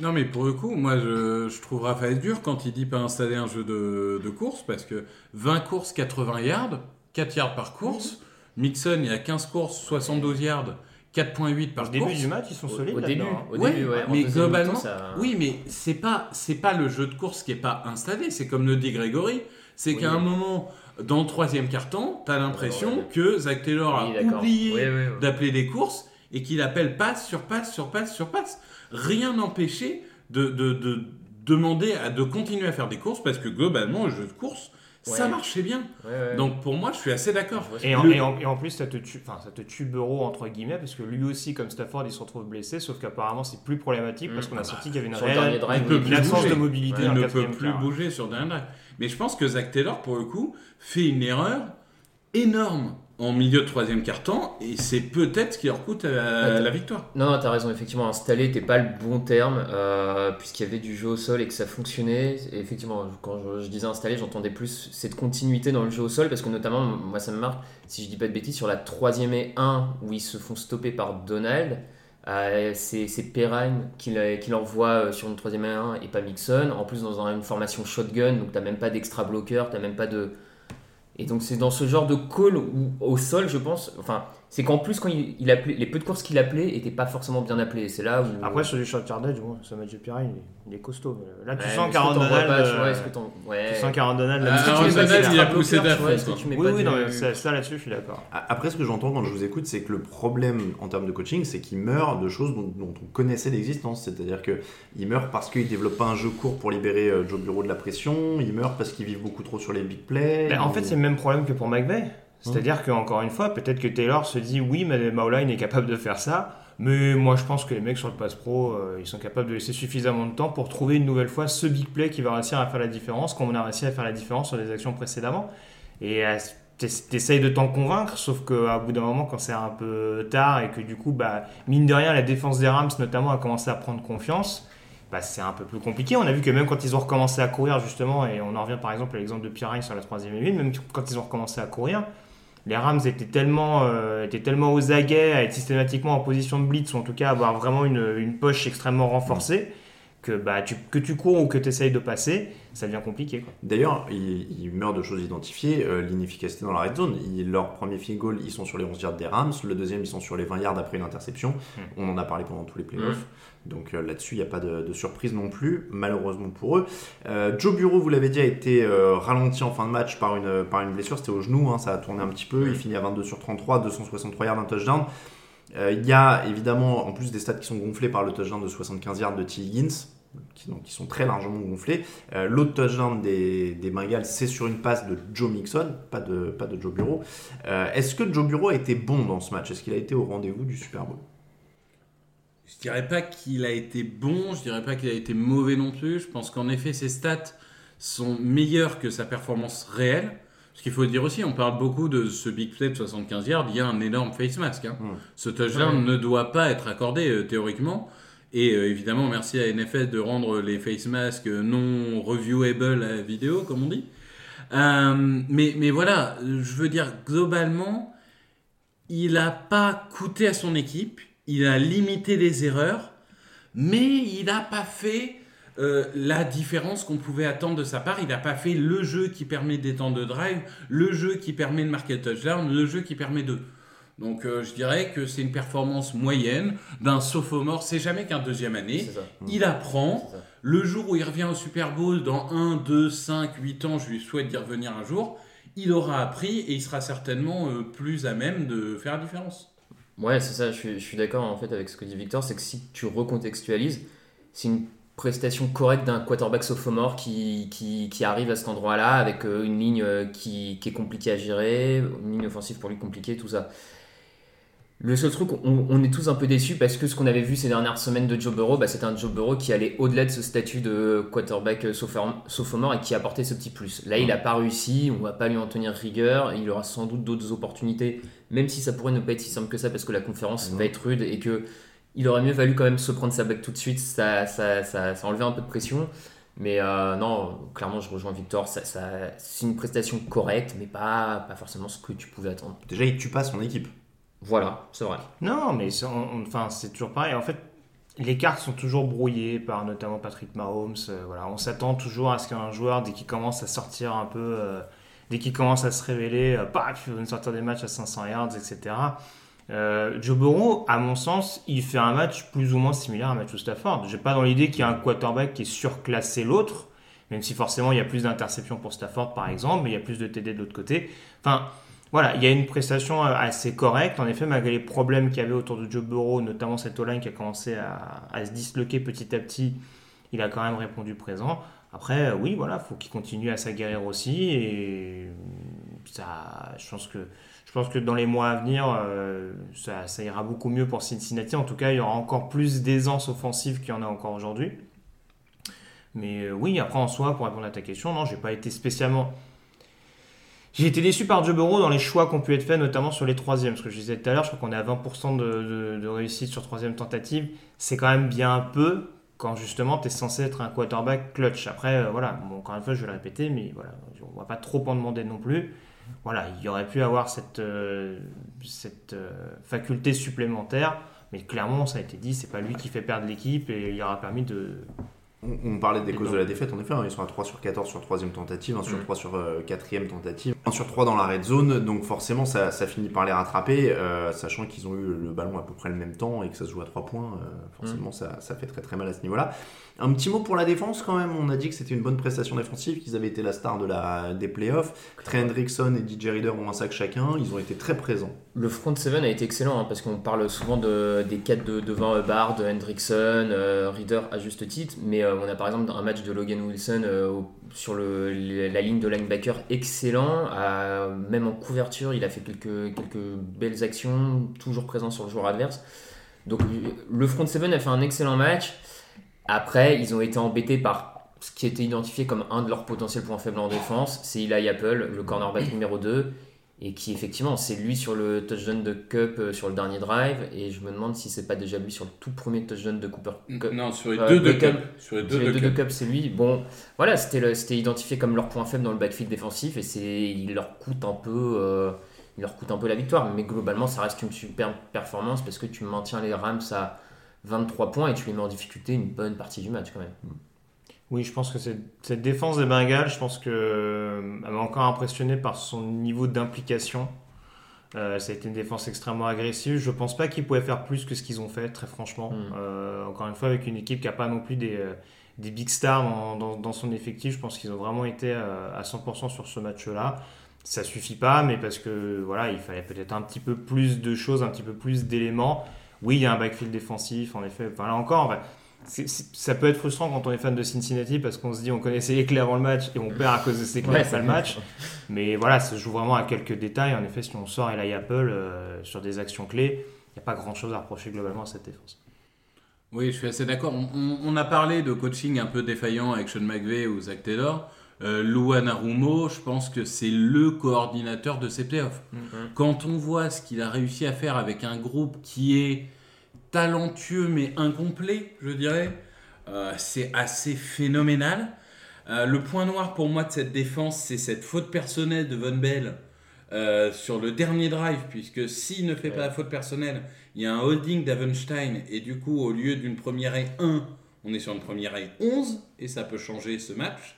Non, mais pour le coup, moi, je, je trouve Raphaël dur quand il dit pas installer un jeu de, de course, parce que 20 courses, 80 yards, 4 yards par course. Mixon, il y a 15 courses, 72 yards, 4.8 par Au début course. du match, ils sont solides au début, hein. au Ouais, début, ouais. En mais globalement, ça- oui, mais c'est pas c'est pas le jeu de course qui est pas installé. C'est comme le dit Grégory, c'est Oui. qu'à un moment dans le troisième carton, t'as l'impression Ouais. que Zach Taylor Oui, a oublié d'appeler des courses et qu'il appelle passe sur passe sur passe sur passe. Rien n'empêchait de, de, de demander à de continuer à faire des courses parce que globalement le jeu de course ça marchait bien. Ouais, ouais. Donc pour moi, je suis assez d'accord. Et en, Le- et en- et en plus, ça te, tue, enfin, ça te tue Burrow, entre guillemets, parce que lui aussi, comme Stafford, il se retrouve blessé, sauf qu'apparemment, c'est plus problématique parce qu'on a senti qu'il y avait une réelle absence de mobilité il ne peut plus bouger sur dernier drive. Mais je pense que Zach Taylor, pour le coup, fait une erreur énorme en milieu de troisième quart-temps et c'est peut-être ce qui leur coûte euh, Attends. la victoire. Non, non, t'as raison, effectivement, installer n'était pas le bon terme, euh, puisqu'il y avait du jeu au sol et que ça fonctionnait. Et effectivement, quand je, je disais installer, j'entendais plus cette continuité dans le jeu au sol, parce que notamment, moi ça me marque, si je dis pas de bêtises, sur la troisième et 1, où ils se font stopper par Donald, euh, c'est c'est Perrine qui l'envoie sur une troisième et 1 et pas Mixon. En plus, dans un- une formation shotgun, donc t'as même pas d'extra bloqueur, t'as même pas de. Et donc c'est dans ce genre de call où au sol, je pense, enfin, c'est qu'en plus quand il, il appelait, les peu de courses qu'il appelait étaient pas forcément bien appelées. C'est là où. Après, sur du short yardage, bon, ce match de Pirine, il, est- il est costaud. mais Là, tu Ouais, sens qu'Aaron Donald. pas, tu vois, euh, ouais. Tu sens qu'Aaron Donald. Ah, tu il a poussé Oui, oui, du- non, mais- ça, ça, là-dessus, je suis d'accord. Après, ce que j'entends quand je vous écoute, c'est que le problème en termes de coaching, c'est qu'il meurt de choses dont, dont on connaissait l'existence. C'est-à-dire qu'il meurt parce qu'il développe pas un jeu court pour libérer euh, Joe Bureau de la pression. Il meurt parce qu'il vit beaucoup trop sur les big plays. Ben, en fait, c'est le même problème que pour McVeigh. C'est-à-dire qu'encore une fois, peut-être que Taylor se dit oui, mais Maoline est capable de faire ça. Mais moi, je pense que les mecs sur le pass pro, euh, ils sont capables de laisser suffisamment de temps pour trouver une nouvelle fois ce big play qui va réussir à faire la différence, comme on a réussi à faire la différence sur les actions précédemment. Et euh, t'ess- t'essayes de t'en convaincre, sauf qu'à bout d'un moment, quand c'est un peu tard et que du coup, bah, mine de rien, la défense des Rams notamment a commencé à prendre confiance. Bah, c'est un peu plus compliqué. On a vu que même quand ils ont recommencé à courir, justement, et on en revient par exemple à l'exemple de Pirine sur la troisième et même quand ils ont recommencé à courir, les Rams étaient tellement, euh, étaient tellement aux aguets à être systématiquement en position de blitz, ou en tout cas avoir vraiment une, une poche extrêmement renforcée, que, bah, tu, que tu cours ou que tu essayes de passer, ça devient compliqué. D'ailleurs, il, il meurt de choses identifiées, euh, l'inefficacité dans la red zone. Il- leur premier field goal, ils sont sur les 11 yards des Rams. Le deuxième, ils sont sur les 20 yards après une interception. On en a parlé pendant tous les playoffs. Donc euh, là-dessus, il n'y a pas de, de surprise non plus, malheureusement pour eux. Euh, Joe Bureau, vous l'avez dit, a été ralenti en fin de match par une, par une blessure. C'était au genou, hein, ça a tourné un petit peu. Il finit à 22 sur 33, 263 yards, un touchdown. Il y a évidemment, en plus des stats qui sont gonflés par le touchdown de 75 yards de T. Higgins, qui, donc, qui sont très largement gonflés. Euh, L'autre touchdown des, des Bengals, c'est sur une passe de Joe Mixon, pas de, pas de Joe Bureau. Euh, Est-ce que Joe Bureau a été bon dans ce match? Est-ce qu'il a été au rendez-vous du Super Bowl? Je dirais pas qu'il a été bon, je dirais pas qu'il a été mauvais non plus. Je pense qu'en effet, ses stats sont meilleures que sa performance réelle. Ce qu'il faut dire aussi, on parle beaucoup de ce big play de 75 yards, il y a un énorme face mask. hein. Ce touchdown Ouais. ne doit pas être accordé euh, théoriquement. Et euh, évidemment, merci à NFL de rendre les face masks non reviewable à vidéo, comme on dit. Euh, mais, mais voilà, je veux dire, globalement, il n'a pas coûté à son équipe, il a limité les erreurs, mais il n'a pas fait euh, la différence qu'on pouvait attendre de sa part. Il n'a pas fait le jeu qui permet d'étendre de drive, le jeu qui permet de marquer le touchdown, le jeu qui permet de Donc euh, je dirais que c'est une performance moyenne d'un sophomore. C'est jamais qu'un deuxième année. Il apprend. Le jour où il revient au Super Bowl, dans 1, 2, 5, 8 ans, je lui souhaite d'y revenir un jour, il aura appris et il sera certainement euh, plus à même de faire la différence. Ouais, c'est ça, je suis, je suis d'accord en fait avec ce que dit Victor, c'est que si tu recontextualises, c'est une prestation correcte d'un quarterback sophomore qui, qui, qui arrive à cet endroit-là avec euh, une ligne qui, qui est compliquée à gérer, une ligne offensive pour lui compliquée, tout ça. Le seul truc, on, on est tous un peu déçus parce que ce qu'on avait vu ces dernières semaines de Joe Burrow, bah, c'était un Joe Burrow qui allait au-delà de ce statut de quarterback euh, sophom- sophomore et qui apportait ce petit plus. Là, il n'a pas réussi, on va pas lui en tenir rigueur, il aura sans doute d'autres opportunités, même si ça pourrait ne pas être si simple que ça parce que la conférence va être rude et que il aurait mieux valu quand même se prendre sa bague tout de suite, ça, ça, ça, ça enlevait un peu de pression. Mais euh, non, clairement, je rejoins Victor, ça, ça, c'est une prestation correcte, mais pas, pas forcément ce que tu pouvais attendre. Déjà, il tue pas son équipe. Voilà, c'est vrai. Non, mais c'est enfin, c'est toujours pareil. En fait, les cartes sont toujours brouillées par notamment Patrick Mahomes. euh, voilà, on s'attend toujours à ce qu'un joueur, dès qu'il commence à sortir un peu, euh, dès qu'il commence à se révéler, euh, paf, il va sortir des matchs à 500 yards, etc. Joe Burrow, à mon sens, il fait un match plus ou moins similaire à un match au Stafford. J'ai pas dans l'idée qu'il y a un quarterback qui est surclassé l'autre, même si forcément il y a plus d'interceptions pour Stafford par exemple, mais il y a plus de TD de l'autre côté. Enfin, voilà, il y a une prestation euh, assez correcte. En effet, malgré les problèmes qu'il y avait autour de Joe Burrow, notamment cette O-line qui a commencé à, se disloquer petit à petit, il a quand même répondu présent. Après, euh, oui, voilà, faut qu'il continue à s'aguerrir aussi. Et ça, je pense que, dans les mois à venir, euh, ça, ira beaucoup mieux pour Cincinnati. En tout cas, il y aura encore plus d'aisance offensive qu'il y en a encore aujourd'hui. Mais euh, oui, après en soi, pour répondre à ta question, non, j'ai pas été spécialement. J'ai été déçu par Joe Burrow dans les choix qui ont pu être faits, notamment sur les troisièmes. Ce que je disais tout à l'heure, je crois qu'on est à 20% de, réussite sur troisième tentative. C'est quand même bien peu quand justement tu es censé être un quarterback clutch. Après, euh, voilà, encore une fois, je vais le répéter, mais voilà, on va pas trop en demander non plus. Voilà, il aurait pu avoir cette, euh, euh, faculté supplémentaire, mais clairement, ça a été dit, c'est pas lui qui fait perdre l'équipe et il aura permis de, On, on parlait des causes de la défaite, en effet, hein, ils sont à 3 sur 14 sur troisième tentative, 1 sur Mm. 3 sur euh, quatrième tentative, 1 sur 3 dans la red zone, donc forcément ça, ça finit par les rattraper, euh, sachant qu'ils ont eu le ballon à peu près le même temps et que ça se joue à 3 points, euh, forcément ça, ça fait très très mal à ce niveau-là. Un petit mot pour la défense quand même, on a dit que c'était une bonne prestation défensive, qu'ils avaient été la star de la, des playoffs, Trey Hendrickson et DJ Reader ont un sac chacun, ils ont été très présents. Le front seven a été excellent hein, parce qu'on parle souvent de, des 4 de, devant euh, Bard, Hendrickson, euh, Reader à juste titre, mais euh, on a par exemple un match de Logan Wilson euh, sur la ligne de linebacker excellent, même en couverture il a fait quelques, quelques belles actions, toujours présent sur le joueur adverse. Donc le front seven a fait un excellent match. Après, ils ont été embêtés par ce qui était identifié comme un de leurs potentiels points faibles en défense, c'est Eli Apple, le cornerback numéro 2, et qui effectivement, c'est lui sur le touchdown de Cup euh, sur le dernier drive, et je me demande si c'est pas déjà lui sur le tout premier touchdown de Cooper Cup. Non, sur les Euh, deux de. Cup. Sur les deux de Cup. c'est lui. Bon, voilà, c'était c'était identifié comme leur point faible dans le backfield défensif, et c'est il leur coûte un peu. euh, il leur coûte un peu la victoire, mais globalement, ça reste une super performance parce que tu maintiens les Rams à 23 points et tu les mets en difficulté une bonne partie du match quand même. Oui, je pense que cette, cette défense des Bengals, je pense que euh, elle m'a encore impressionné par son niveau d'implication. Euh, ça a été une défense extrêmement agressive. Je pense pas qu'ils pouvaient faire plus que ce qu'ils ont fait, très franchement. Mm. Euh, encore une fois, avec une équipe qui a pas non plus des, euh, des big stars dans, dans- dans son effectif, je pense qu'ils ont vraiment été à 100% sur ce match-là. Ça suffit pas, mais parce que voilà, il fallait peut-être un petit peu plus de choses, un petit peu plus d'éléments. Oui, il y a un backfield défensif, en effet. Enfin, là encore, ça peut être frustrant quand on est fan de Cincinnati parce qu'on se dit on connaissait les clés avant le match et on perd à cause de ces clés Ouais, le match. Mais voilà, ça se joue vraiment à quelques détails. En effet, si on sort Eli Apple euh, sur des actions clés, il n'y a pas grand chose à reprocher globalement à cette défense. Oui, je suis assez d'accord. On, on- on a parlé de coaching un peu défaillant avec Sean McVay ou Zach Taylor. Euh, Lou Anarumo, je pense que c'est le coordinateur de ces playoffs. Quand on voit ce qu'il a réussi à faire avec un groupe qui est talentueux mais incomplet, je dirais, euh, c'est assez phénoménal. Euh, le point noir pour moi de cette défense, c'est cette faute personnelle de Von Bell euh, sur le dernier drive, puisque s'il ne fait pas la faute personnelle, il y a un holding d'Avenstein, et du coup, au lieu d'une première et 1, on est sur une première et 11, et ça peut changer ce match.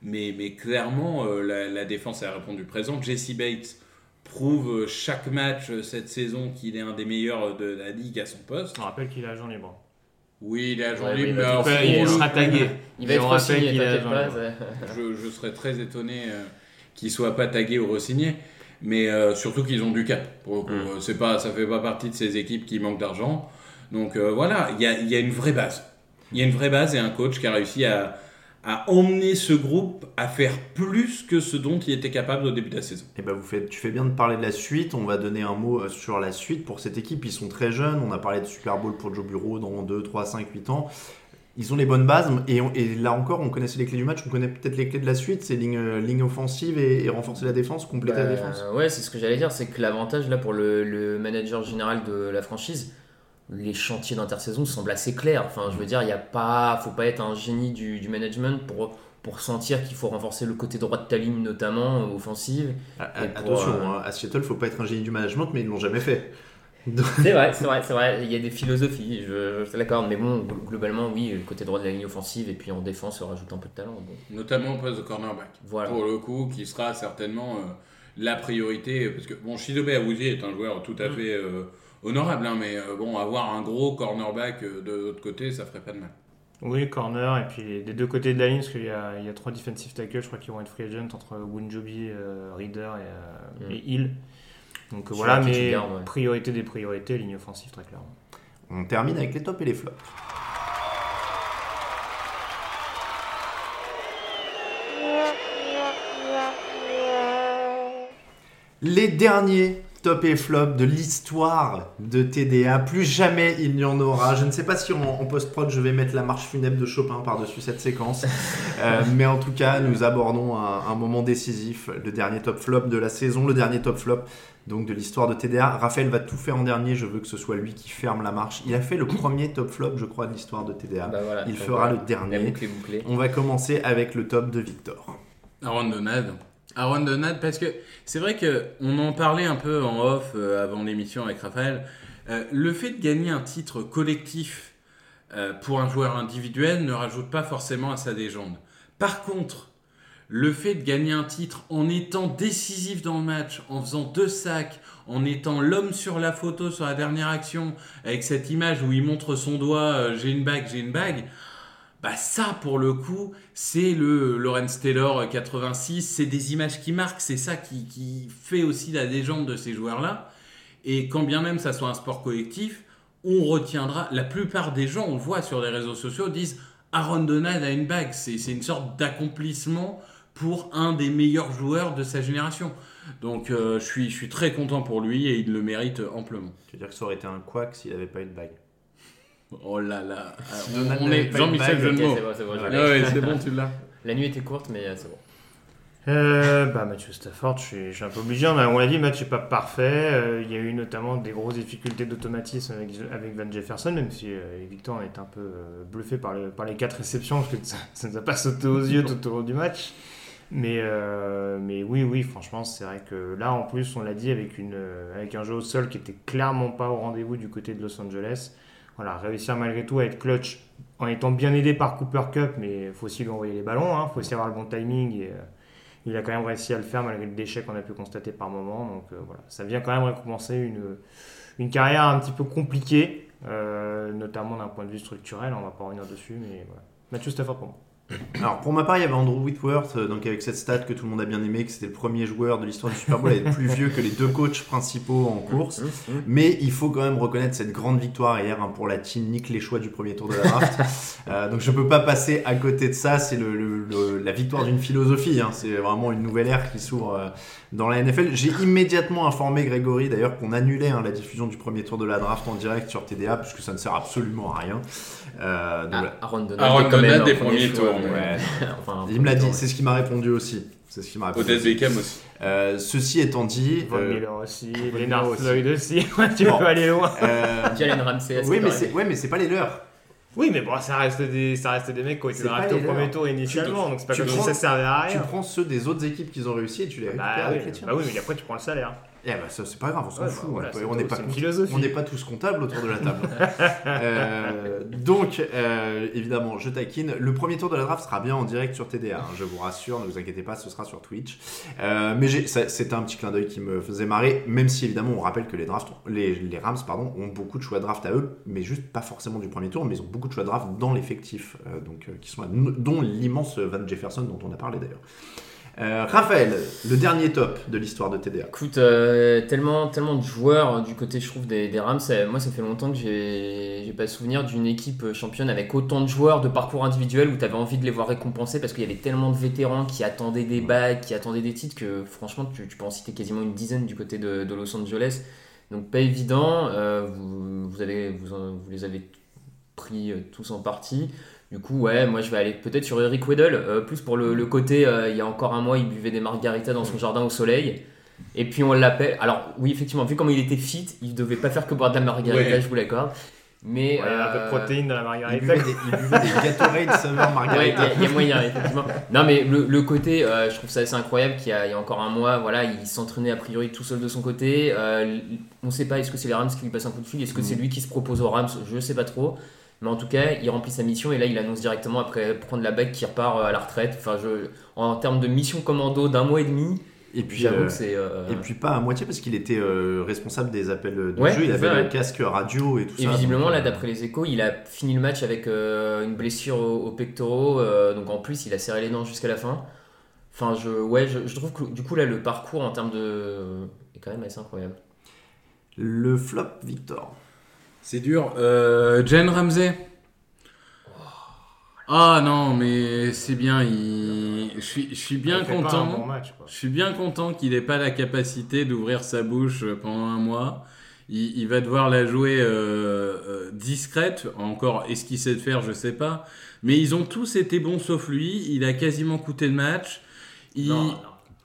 Mais, clairement, la, la défense a répondu présent. Jesse Bates, prouve chaque match cette saison qu'il est un des meilleurs de la ligue à son poste. On rappelle qu'il est agent libre. Oui, il est agent Ouais, libre, bah, alors, il va- pour il sera tagué. Il va être re-signé, je, je serais très étonné euh, qu'il soit pas tagué ou re-signé. Mais euh, surtout qu'ils ont du cap. Pour coup, Mm. Euh, c'est pas, ça fait pas partie de ces équipes qui manquent d'argent. Donc euh, voilà, il y a, il y a une vraie base. Il y a une vraie base et un coach qui a réussi à, à emmener ce groupe à faire plus que ce dont il était capable au début de la saison. Et ben vous faites, tu fais bien de parler de la suite. On va donner un mot euh, sur la suite pour cette équipe. Ils sont très jeunes. On a parlé de Super Bowl pour Joe Bureau dans 2, 3, 5, 8 ans. Ils ont les bonnes bases. Et, on- et là encore, on connaissait les clés du match. On connaît peut-être les clés de la suite. C'est ligne, euh, ligne offensive et, et renforcer la défense, compléter la Bah, défense. Ouais, c'est ce que j'allais dire, c'est que l'avantage là pour le, le manager général de la franchise, les chantiers d'intersaison semblent assez clairs. Enfin, je veux dire, il y a pas, faut pas être un génie du, du management pour pour sentir qu'il faut renforcer le côté droit de ta ligne notamment euh, offensive. Pour, Attention, euh, hein, à Seattle, faut pas être un génie du management, mais ils l'ont jamais fait. C'est vrai, c'est vrai, c'est vrai. Il y a des philosophies, je, je l'accorde, mais bon, glo- globalement, oui, le côté droit de la ligne offensive et puis en défense, on rajoute un peu de talent. bon. Notamment au poste de cornerback. Voilà. Pour le coup, qui sera certainement euh, la priorité. Parce que, bon, Shidobe Awuzie est un joueur tout Mm. à fait euh, honorable, hein, mais euh, bon, avoir un gros cornerback euh, de l'autre côté, ça ferait pas de mal. Oui, corner, et puis des deux côtés de la ligne, parce qu'il y a, il y a trois defensive tackles, je crois qu'ils vont être free agent entre Wunjobi, euh, Reader et, euh, Mm. et Hill. Donc Sur voilà, mais ouais. priorité des priorités, ligne offensive très clairement. On termine avec les tops et les flops. Les derniers top et flop de l'histoire de TDA. Plus jamais il n'y en aura. Je ne sais pas si en, en post-prod je vais mettre la marche funèbre de Chopin par-dessus cette séquence. Euh, mais en tout cas, nous abordons un, un moment décisif. Le dernier top flop de la saison, le dernier top flop donc de l'histoire de TDA. Raphaël va tout faire en dernier. Je veux que ce soit lui qui ferme la marche. Il a fait le premier top flop, je crois, de l'histoire de TDA. Bah voilà, il fera voilà. le dernier. La boucle. On va commencer avec le top de Victor. Aaron Donald. Aaron Donald, parce que c'est vrai que on en parlait un peu en off euh, avant l'émission avec Raphaël. Euh, le fait de gagner un titre collectif euh, pour un joueur individuel ne rajoute pas forcément à sa légende. Par contre, le fait de gagner un titre en étant décisif dans le match, en faisant deux sacs, en étant l'homme sur la photo sur la dernière action, avec cette image où il montre son doigt, j'ai une bague, j'ai une bague, bah ça pour le coup, c'est le Lawrence Taylor 86, c'est des images qui marquent, c'est ça qui, fait aussi la légende de ces joueurs-là. Et quand bien même ça soit un sport collectif, on retiendra, la plupart des gens, on le voit sur les réseaux sociaux, disent Aaron Donald a une bague, c'est une sorte d'accomplissement pour un des meilleurs joueurs de sa génération. Donc euh, je, suis, je suis très content pour lui et il le mérite amplement. Tu veux dire que ça aurait été un quack s'il n'avait pas eu de bague? Oh là là, on, Donald on est Jean-Michel Ok, c'est bon, c'est bon, l'ai. Ouais, c'est bon, tu l'as. La nuit était courte, mais euh, c'est bon. Euh, bah, Mathieu Stafford, je suis, je suis un peu obligé. On, a- on l'a dit, le match n'est pas parfait. Euh, il y a eu notamment des grosses difficultés d'automatisme avec, avec Van Jefferson, même si euh, Victor est un peu euh, bluffé par, le- par les quatre réceptions, parce que ça ne nous a pas sauté aux yeux tout au long du match. Mais, euh, mais oui, oui, franchement, c'est vrai que là, en plus, on l'a dit, avec, une, avec un jeu au sol qui était clairement pas au rendez-vous du côté de Los Angeles. Voilà, réussir malgré tout à être clutch en étant bien aidé par Cooper Cup, mais il faut aussi lui envoyer les ballons, il faut aussi avoir le bon timing. Et, euh, il a quand même réussi à le faire malgré le déchet qu'on a pu constater par moment. Donc euh, voilà, ça vient quand même récompenser une, une carrière un petit peu compliquée, euh, notamment d'un point de vue structurel. On va pas revenir dessus, mais voilà. Mathieu Stafford pour moi. Alors pour ma part, il y avait Andrew Whitworth, euh, donc avec cette stat que tout le monde a bien aimé, que c'était le premier joueur de l'histoire du Super Bowl à être plus vieux que les deux coachs principaux en course. Mais il faut quand même reconnaître cette grande victoire hier hein, pour la team nique les choix du premier tour de la draft. Euh, donc je peux pas passer à côté de ça. C'est le, le- le- la victoire d'une philosophie. hein. C'est vraiment une nouvelle ère qui s'ouvre euh, dans la NFL. J'ai immédiatement informé Grégory d'ailleurs qu'on annulait hein, la diffusion du premier tour de la draft en direct sur TDA puisque ça ne sert absolument à rien. Euh, donc, voilà. Aaron Donald, Aaron est quand même Donald un des premier premiers tours, ouais. enfin, Il me l'a dit, tour, c'est ce qui m'a répondu aussi. C'est ce qui m'a répondu. Odell Beckham aussi. Euh, ceci étant dit, Von euh, Miller aussi, Von Miller aussi. Floyd aussi. tu Bon. peux aller loin. euh, Jalen Ramsey, oui, mais c'est ouais, mais c'est pas les leurs. Oui, mais bon, ça reste des, ça reste des mecs qui ont été draftés au premier tour initialement, donc c'est pas Tu comme si ça servait à Tu rien. prends ceux des autres équipes qu'ils ont réussi et tu les récupères Bah oui, avec les tiens. bah oui, mais après tu prends le salaire. Eh ben, ça, c'est pas grave, on s'en Ouais, fout. voilà, on n'est pas, on n'est pas tous comptables autour de la table. Euh, donc, euh, évidemment, je taquine. Le premier tour de la draft sera bien en direct sur TDA, hein, je vous rassure, ne vous inquiétez pas, ce sera sur Twitch. Euh, mais c'était un petit clin d'œil qui me faisait marrer, même si évidemment on rappelle que les, drafts, les, les Rams pardon, ont beaucoup de choix de draft à eux, mais juste pas forcément du premier tour, mais ils ont beaucoup de choix de draft dans l'effectif, donc, qui sont dont l'immense Van Jefferson dont on a parlé d'ailleurs. Euh, Raphaël, le dernier top de l'histoire de TDA. Écoute, euh, tellement, tellement de joueurs euh, du côté, je trouve, des, des Rams. moi, ça fait longtemps que j'ai pas souvenir d'une équipe championne avec autant de joueurs de parcours individuel où tu avais envie de les voir récompensés parce qu'il y avait tellement de vétérans qui attendaient des bagues, qui attendaient des titres que franchement, tu, tu peux en citer quasiment une dizaine du côté de, de Los Angeles. Donc, pas évident. euh, vous, vous, avez, vous, en- vous les avez pris tous en partie. Du coup, ouais, moi je vais aller peut-être sur Eric Weddle, euh, plus pour le, le côté, euh, il y a encore un mois, il buvait des margaritas dans son jardin au soleil. Et puis on l'appelle. Alors, oui, effectivement, vu comment il était fit, il devait pas faire que boire de la margarita, Ouais. je vous l'accorde. Mais. Ouais, il y a un peu de euh, protéines dans la margarita. Il buvait des, il buvait des Gatorade saveur margarita. il y a- il y, a moyen, effectivement. Non, mais le, le côté, euh, je trouve ça assez incroyable qu'il y, a il y a encore un mois, voilà, il s'entraînait a priori tout seul de son côté. Euh, on ne sait pas, est-ce que c'est les Rams qui lui passent un coup de fil? Est-ce que c'est Mm. lui qui se propose aux Rams? Je ne sais pas trop. Mais en tout cas, il remplit sa mission et là, il annonce directement après prendre la bague qu'il repart euh, à la retraite. Enfin, je, en termes de mission commando d'un mois et demi, Et puis, j'avoue euh, que c'est. euh, Et puis pas à moitié parce qu'il était euh, responsable des appels de Ouais, jeu, il avait le casque radio et tout Et ça. visiblement, donc, là, d'après les échos, il a fini le match avec une blessure au, au pectoraux. donc en plus, il a serré les dents jusqu'à la fin. Enfin, je, ouais, je, je trouve que du coup, là, le parcours en termes de. est quand même assez incroyable. Le flop Victor. C'est dur. Euh, Jen Ramsey. Ah non, mais c'est bien. il- Je suis, je suis bien Il content. bon match, je suis bien content qu'il n'ait pas la capacité d'ouvrir sa bouche pendant un mois. Il, il va devoir la jouer euh, euh, discrète. Encore, est-ce qu'il sait le faire Je sais pas. Mais ils ont tous été bons sauf lui. Il a quasiment coûté le match. Il... Non, non.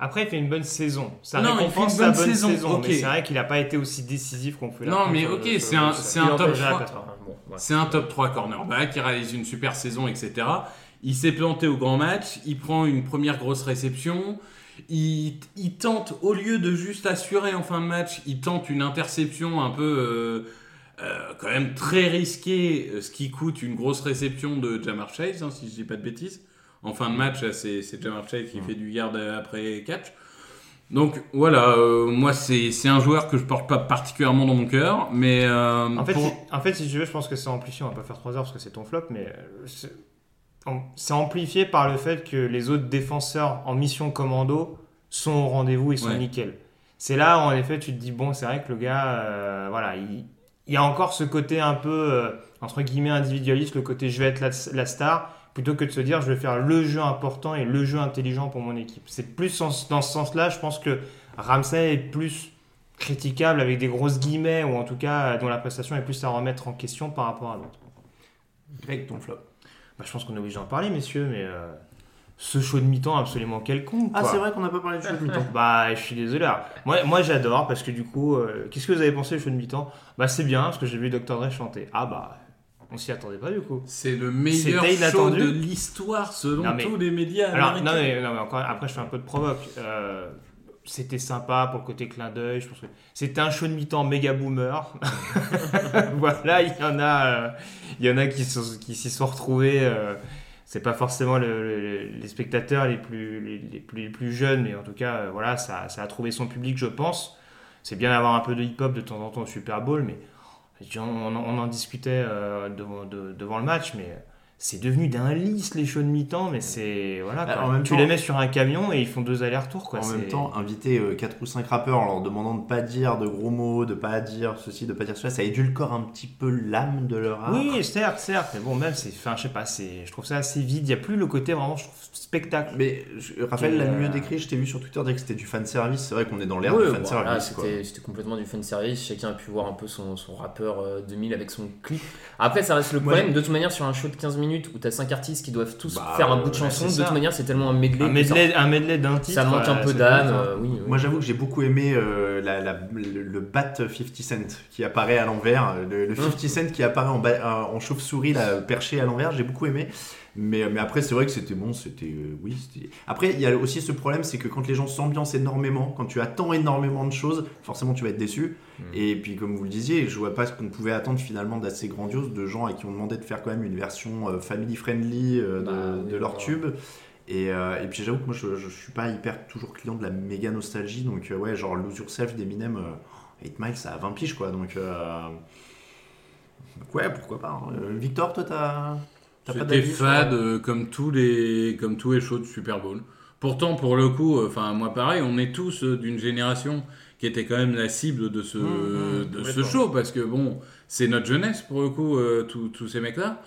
Après, il fait une bonne saison. Ça Non, il récompense fait une sa bonne bonne saison. Mais c'est vrai qu'il n'a pas été aussi décisif qu'on peut Non, mais ok, c'est un, top 3. Bon, ouais. C'est un top 3 cornerback, il réalise une super saison, etc. Il s'est planté au grand match, il prend une première grosse réception, il, il tente, au lieu de juste assurer en fin de match, il tente une interception un peu euh, euh, quand même très risquée, ce qui coûte une grosse réception de Jamar Chase, hein, si je dis pas de bêtises. En fin de match, là, c'est c'est Jamar Chase qui fait du yard après catch. Donc voilà, euh, moi c'est c'est un joueur que je porte pas particulièrement dans mon cœur, mais euh, En fait, pour- si, en fait, si tu veux, je pense que c'est amplifié. On va pas faire 3 heures parce que c'est ton flop, mais euh, c'est amplifié par le fait que les autres défenseurs en mission commando sont au rendez-vous et sont Ouais. nickel. C'est là où, en effet, tu te dis, bon, c'est vrai que le gars, euh, voilà, il, il y a encore ce côté un peu, euh, entre guillemets, individualiste, le côté je vais être la, la star, plutôt que de se dire je vais faire le jeu important et le jeu intelligent pour mon équipe. C'est plus en- dans ce sens-là, je pense que Ramsey est plus critiquable avec des grosses guillemets ou en tout cas dont la prestation est plus à remettre en question par rapport à l'autre. Greg, ton flop. Bah, je pense qu'on est obligé d'en parler, messieurs, mais euh, ce show de mi-temps absolument quelconque. Ah, c'est vrai qu'on n'a pas parlé du jeu de mi-temps. Bah, je suis désolé. Alors, Moi, moi j'adore parce que du coup, euh, qu'est-ce que vous avez pensé du show de mi-temps? Bah, c'est bien parce que j'ai vu Dr. Dre chanter. Ah, bah, on s'y attendait pas du coup. C'est le meilleur C'était show de l'histoire selon Non, mais- tous les médias Alors, américains. non mais, non, mais encore, après, je fais un peu de provoque. Euh, c'était sympa pour le côté clin d'œil. Je pense que c'était un show de mi-temps méga boomer. voilà, il y en a, euh, il y en a qui, sont- qui s'y sont retrouvés. euh, c'est pas forcément le- le- les spectateurs les plus, les, les plus, les plus jeunes, mais en tout cas, euh, voilà, ça, ça a trouvé son public, je pense. C'est bien d'avoir un peu de hip-hop de temps en temps au Super Bowl, mais on, on en- discutait euh, devant, de- devant le match, mais c'est devenu d'un lisse les shows de mi-temps, mais c'est voilà. Quoi. en même tu temps- les mets sur un camion et ils font deux allers-retours quoi. en même temps, inviter 4 ou 5 rappeurs en leur demandant de pas dire de gros mots, de pas dire ceci, de pas dire cela, ça édulcore un petit peu l'âme de leur art. Oui, certes, certes, mais bon, même, c'est, enfin, je sais pas, c'est, je trouve ça assez vide. Il y a plus le côté vraiment, je trouve, spectacle. Mais je- Raphaël l'a Euh, mieux décrit, je t'ai vu sur Twitter dire que c'était du fan service. C'est vrai qu'on est dans l'ère du fan voilà, c'était c'était complètement du fan service. Chacun a pu voir un peu son, son rappeur euh, 2000 avec son clip. Après, ça reste le problème. De toute manière, sur un show de 15 minutes où t'as 5 artistes qui doivent tous Bah, faire un bout de chanson, de toute manière, c'est tellement un medley. Un medley, ça, un medley d'un titre. ça manque un euh, peu d'âme. euh, oui, oui. Moi j'avoue que j'ai beaucoup aimé euh, la- la- le, le bat 50 Cent qui apparaît à l'envers, le, le 50 Cent qui apparaît en, en chauve-souris là, perché à l'envers, j'ai beaucoup aimé. Mais, mais après, c'est vrai que c'était bon, c'était. euh, oui, c'était- Après, il y a aussi ce problème, c'est que quand les gens s'ambiancent énormément, quand tu attends énormément de choses, forcément tu vas être déçu. Et puis, comme vous le disiez, je vois pas ce qu'on pouvait attendre finalement d'assez grandiose de gens à qui on demandait de faire quand même une version euh, family friendly euh, de, Bah, oui, de leur voilà. tube. Et, euh, et puis j'avoue que moi je, je suis pas hyper toujours client de la méga nostalgie, donc euh, ouais, genre Lose Yourself d'Eminem, euh, 8 Miles ça a 20 piges quoi, donc, donc ouais, pourquoi pas. hein. Victor, toi t'as C'était fade euh, comme tous les comme tous les shows de Super Bowl. Pourtant, pour le coup, euh, enfin moi pareil, on est tous euh, d'une génération qui était quand même la cible de ce Mmh, mmh, de ce show parce que bon, c'est notre jeunesse pour le coup, tous tous ces mecs-là.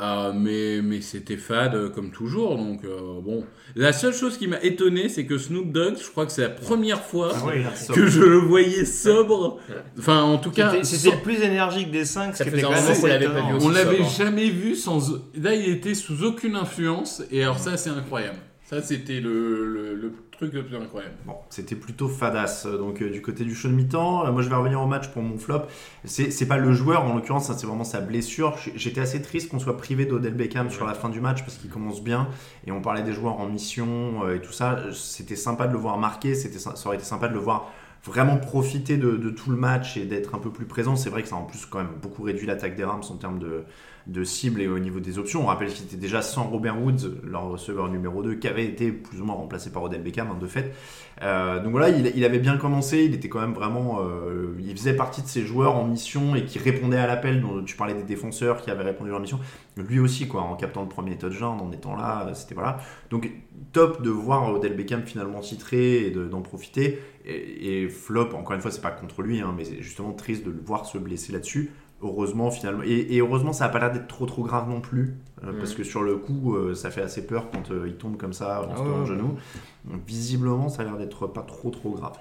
Euh, mais mais c'était fade euh, comme toujours, donc euh, bon. La seule chose qui m'a étonné, c'est que Snoop Dogg, je crois que c'est la première fois Ah ouais, que je le voyais sobre. Enfin, en tout cas, C'était- le plus énergique des 5, Ça faisait on l'avait jamais vu sans. Là, il était sous aucune influence, et alors ça, c'est incroyable. Ça, c'était le, truc le plus incroyable. Bon, c'était plutôt fadasse. Donc, euh, du côté du show de mi-temps, euh, moi je vais revenir au match pour mon flop. C'est pas le joueur en l'occurrence, ça, c'est vraiment sa blessure. J'étais assez triste qu'on soit privé d'Odell Beckham sur la fin du match parce qu'il commence bien. Et on parlait des joueurs en mission euh, et tout ça. C'était sympa de le voir marquer, ça aurait été sympa de le voir vraiment profiter de, de tout le match et d'être un peu plus présent. C'est vrai que ça a en plus quand même beaucoup réduit l'attaque des Rams en termes de, de cible et au niveau des options. On rappelle qu'il était déjà sans Robert Woods, leur receveur numéro 2, qui avait été plus ou moins remplacé par Odell Beckham, hein, de fait. Euh, donc voilà, il, avait bien commencé, il était quand même vraiment... euh, il faisait partie de ces joueurs en mission et qui répondaient à l'appel, dont tu parlais des défenseurs qui avaient répondu à leur mission. Lui aussi, quoi, en captant le premier touchdown, en étant là, euh, c'était voilà. Donc top de voir Odell Beckham finalement titré et de- d'en profiter. Et, et flop, encore une fois, c'est pas contre lui, hein, mais c'est justement triste de le voir se blesser là-dessus. Heureusement, finalement. Et, et heureusement, ça a pas l'air d'être trop trop grave non plus. euh, Mhm. Parce que sur le coup, euh, ça fait assez peur quand euh, il tombe comme ça en Ah se le ouais. genou. Donc visiblement, ça a l'air d'être pas trop trop grave.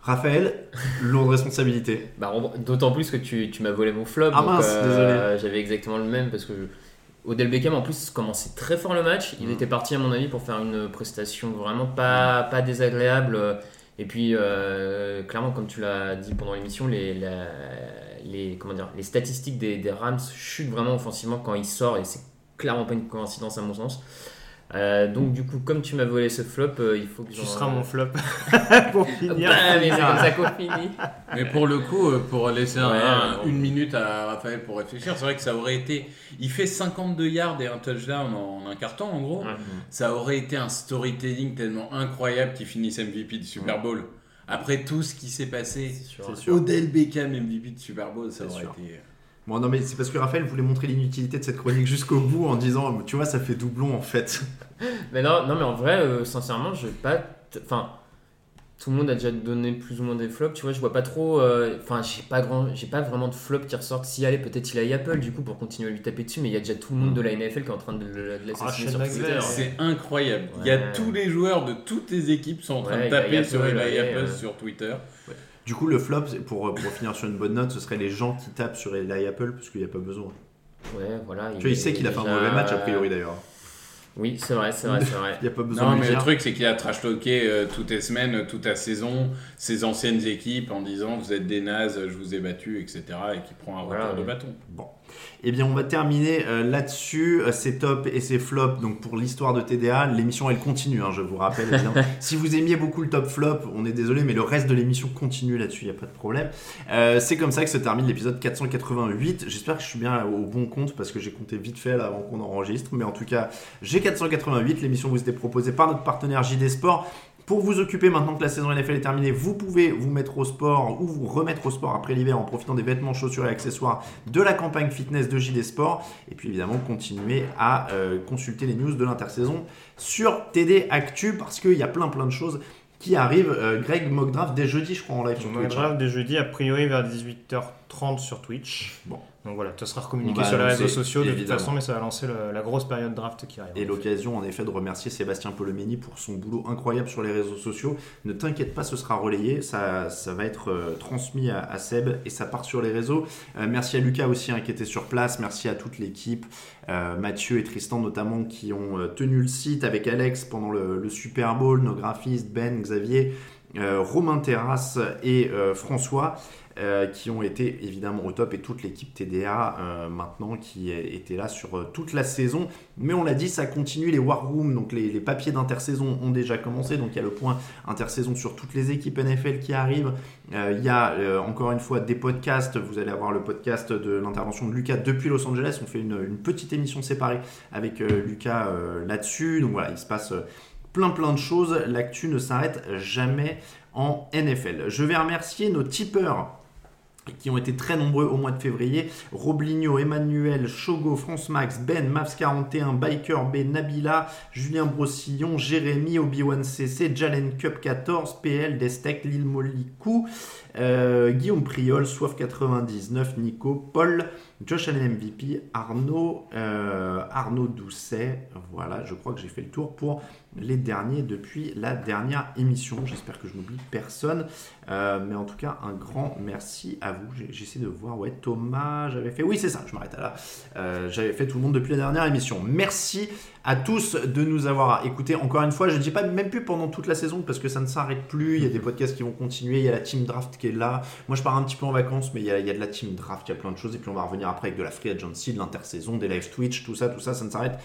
Raphaël, lourde responsabilité. Bah, D'autant plus que tu, tu m'as volé mon flop. Ah donc, mince, euh, J'avais exactement le même parce que je- Odell Beckham en plus commençait très fort le match. Mm. Il était parti à mon avis pour faire une prestation vraiment pas, pas désagréable. Et puis euh, clairement, comme tu l'as dit pendant l'émission, les, les, comment dire, les statistiques des, des Rams chutent vraiment offensivement quand il sort et c'est clairement pas une coïncidence à mon sens. Euh, donc du coup, comme tu m'as volé ce flop, euh, il faut que Tu seras mon flop. Pour finir. Bah, mais c'est comme ça qu'on finit. Mais pour le coup, euh, pour laisser un- Ouais, un- ouais. une minute à Raphaël pour réfléchir, c'est vrai que ça aurait été. Il fait 52 yards et un touchdown en un carton, en gros. Ça aurait été un storytelling tellement incroyable qu'il finisse MVP du Super Bowl. Après tout ce qui s'est passé, sûr. Odell Beckham MVP de Super Bowl, ça aurait sûr. été. Bon, non, mais c'est parce que Raphaël voulait montrer l'inutilité de cette chronique jusqu'au bout en disant, tu vois, ça fait doublon en fait. Mais non, non, mais en vrai, euh, sincèrement, je vais pas. Enfin, tout le monde a déjà donné plus ou moins des flops. Tu vois, je vois pas trop. euh, Enfin, j'ai pas grand, j'ai pas vraiment de flops qui ressortent. Si allez, peut-être il a Apple du coup pour continuer à lui taper dessus, mais il y a déjà tout le monde de la NFL qui est en train de, le- de l'assassiner Ah, sur Sean Twitter. C'est incroyable. Il y a tous les joueurs de toutes les équipes sont en train Ouais, de taper sur Eli Apple sur Twitter. Du coup, le flop, pour, pour finir sur une bonne note, ce serait les gens qui tapent sur Eli Apple parce qu'il n'y a pas besoin. Ouais, voilà. Tu vois, il sait qu'il a fait un mauvais match a priori d'ailleurs. Oui, c'est vrai, c'est vrai, c'est vrai. Il n'y a pas besoin Non, de lui mais le truc, c'est qu'il a trash talké euh, toutes les semaines, euh, toute la saison, ses anciennes équipes en disant Vous êtes des nazes, je vous ai battus, etc. Et qui prend un Voilà, retour de ouais. bâton. Bon. Eh bien, on va terminer euh, là-dessus. Euh, C'est top et c'est flop. Donc, pour l'histoire de TDA, l'émission elle continue. hein, je vous rappelle. évidemment. si vous aimiez beaucoup le top flop, on est désolé, mais le reste de l'émission continue là-dessus. Il n'y a pas de problème. Euh, c'est comme ça que se termine l'épisode 488. J'espère que je suis bien au bon compte parce que j'ai compté vite fait là avant qu'on enregistre. Mais en tout cas, j'ai 488. L'émission vous était proposée par notre partenaire JD Sport. Pour vous occuper maintenant que la saison NFL est terminée, vous pouvez vous mettre au sport ou vous remettre au sport après l'hiver en profitant des vêtements, chaussures et accessoires de la campagne fitness de JD Sport. Et puis évidemment, continuer à euh, consulter les news de l'intersaison sur TD Actu parce qu'il y a plein plein de choses qui arrivent. Euh, Greg mock draft dès jeudi, je crois, en live sur Twitch. draft dès jeudi, a priori vers 18h30 sur Twitch. Bon. Donc voilà, ça sera On communiqué va sur les réseaux sociaux de toute façon, mais ça va lancer le- la grosse période draft qui arrive. Et l'occasion en effet de remercier Sébastien Polomeni pour son boulot incroyable sur les réseaux sociaux. Ne t'inquiète pas, ce sera relayé, ça, ça va être euh, transmis à, à Seb et ça part sur les réseaux. Euh, merci à Lucas aussi hein, qui était sur place, merci à toute l'équipe, euh, Mathieu et Tristan notamment qui ont tenu le site avec Alex pendant le, le Super Bowl, nos graphistes, Ben, Xavier. Romain Terrasse et François. Euh, qui ont été évidemment au top et toute l'équipe TDA euh, maintenant qui était là sur euh, toute la saison. Mais on l'a dit, ça continue. Les War Rooms, donc les, papiers d'intersaison ont déjà commencé. Donc il y a le point intersaison sur toutes les équipes NFL qui arrivent. Il y a encore une fois des podcasts. Vous allez avoir le podcast de l'intervention de Lucas depuis Los Angeles. On fait une, une petite émission séparée avec Lucas là-dessus. Donc voilà, il se passe plein plein de choses. L'actu ne s'arrête jamais en NFL. Je vais remercier nos tipeurs qui ont été très nombreux au mois de février. Robligno, Emmanuel, Chogo, France Max, Ben, Mavs41, Biker B, Nabila, Julien Brossillon, Jérémy, Obi-Wan CC, Jalen Cup 14, PL, Destec, Lil Molicou, euh, Guillaume Priol, Soif99, Nico, Paul, Josh Allen MVP, Arnaud, euh, Arnaud Doucet. Voilà, je crois que j'ai fait le tour pour les derniers depuis la dernière émission. J'espère que je n'oublie personne. Euh, mais en tout cas, un grand merci à vous. J'essaie de voir, ouais, Thomas, j'avais fait. Oui, c'est ça, je m'arrête à là. Euh, j'avais fait tout le monde depuis la dernière émission. Merci à tous de nous avoir écoutés. Encore une fois, je ne dis pas même plus pendant toute la saison parce que ça ne s'arrête plus. Il y a des podcasts qui vont continuer. Il y a la team draft qui est là. Moi, je pars un petit peu en vacances, mais il y a, il y a de la team draft, il y a plein de choses. Et puis, on va revenir après avec de la free agency, de l'intersaison, des live Twitch, tout ça, tout ça. Ça ne s'arrête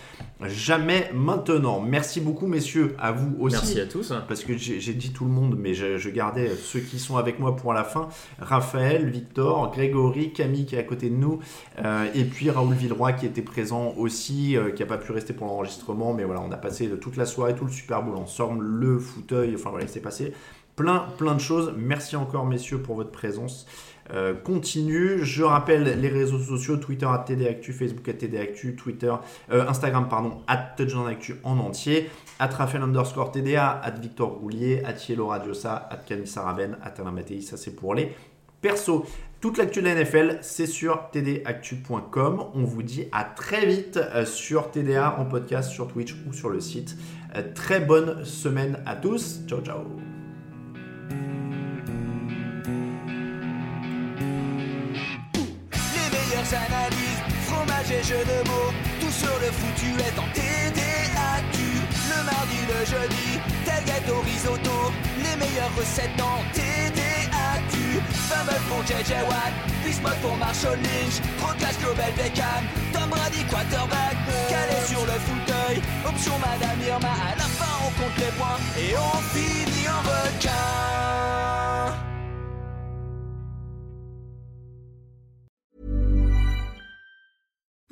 jamais maintenant. Merci beaucoup, messieurs, à vous aussi. Merci à tous. Parce que j'ai j'ai dit tout le monde, mais je, je gardais ceux qui sont avec moi pour la fin. Raphaël, Victor, Grégory, Camille qui est à côté de nous, euh, et puis Raoul Villeroy qui était présent aussi, euh, qui n'a pas pu rester pour l'enregistrement, mais voilà, on a passé toute la soirée, tout le Super Bowl ensemble, le fauteuil, enfin voilà, il s'est passé plein, plein de choses. Merci encore, messieurs, pour votre présence. Euh, continue. Je rappelle les réseaux sociaux Twitter à TDActu, Facebook à TDActu, Twitter, euh, Instagram pardon, at TouchdownActu en entier, at Raphaël underscore TDA, at Victor Roulier, at Yellow Radiosa, at Camille Saraben, at Alain Mattei, ça c'est pour les persos. Toute l'actu de la NFL, c'est sur tdactu.com. On vous dit à très vite euh, sur TDA en podcast, sur Twitch ou sur le site. Euh, très bonne semaine à tous. Ciao ciao. Les analyses, fromage et de mots, tout sur le foutu est en TDAQ. Le jeudi, tel gâteau risotto, les meilleures recettes en TDAQ. Fumble pour JJ Watt, Bismuth pour Marshall Lynch, Proclash Global Beckham, Tom Brady quarterback, calé sur le fauteuil, option Madame Irma, à la fin on compte les points et on finit en requin.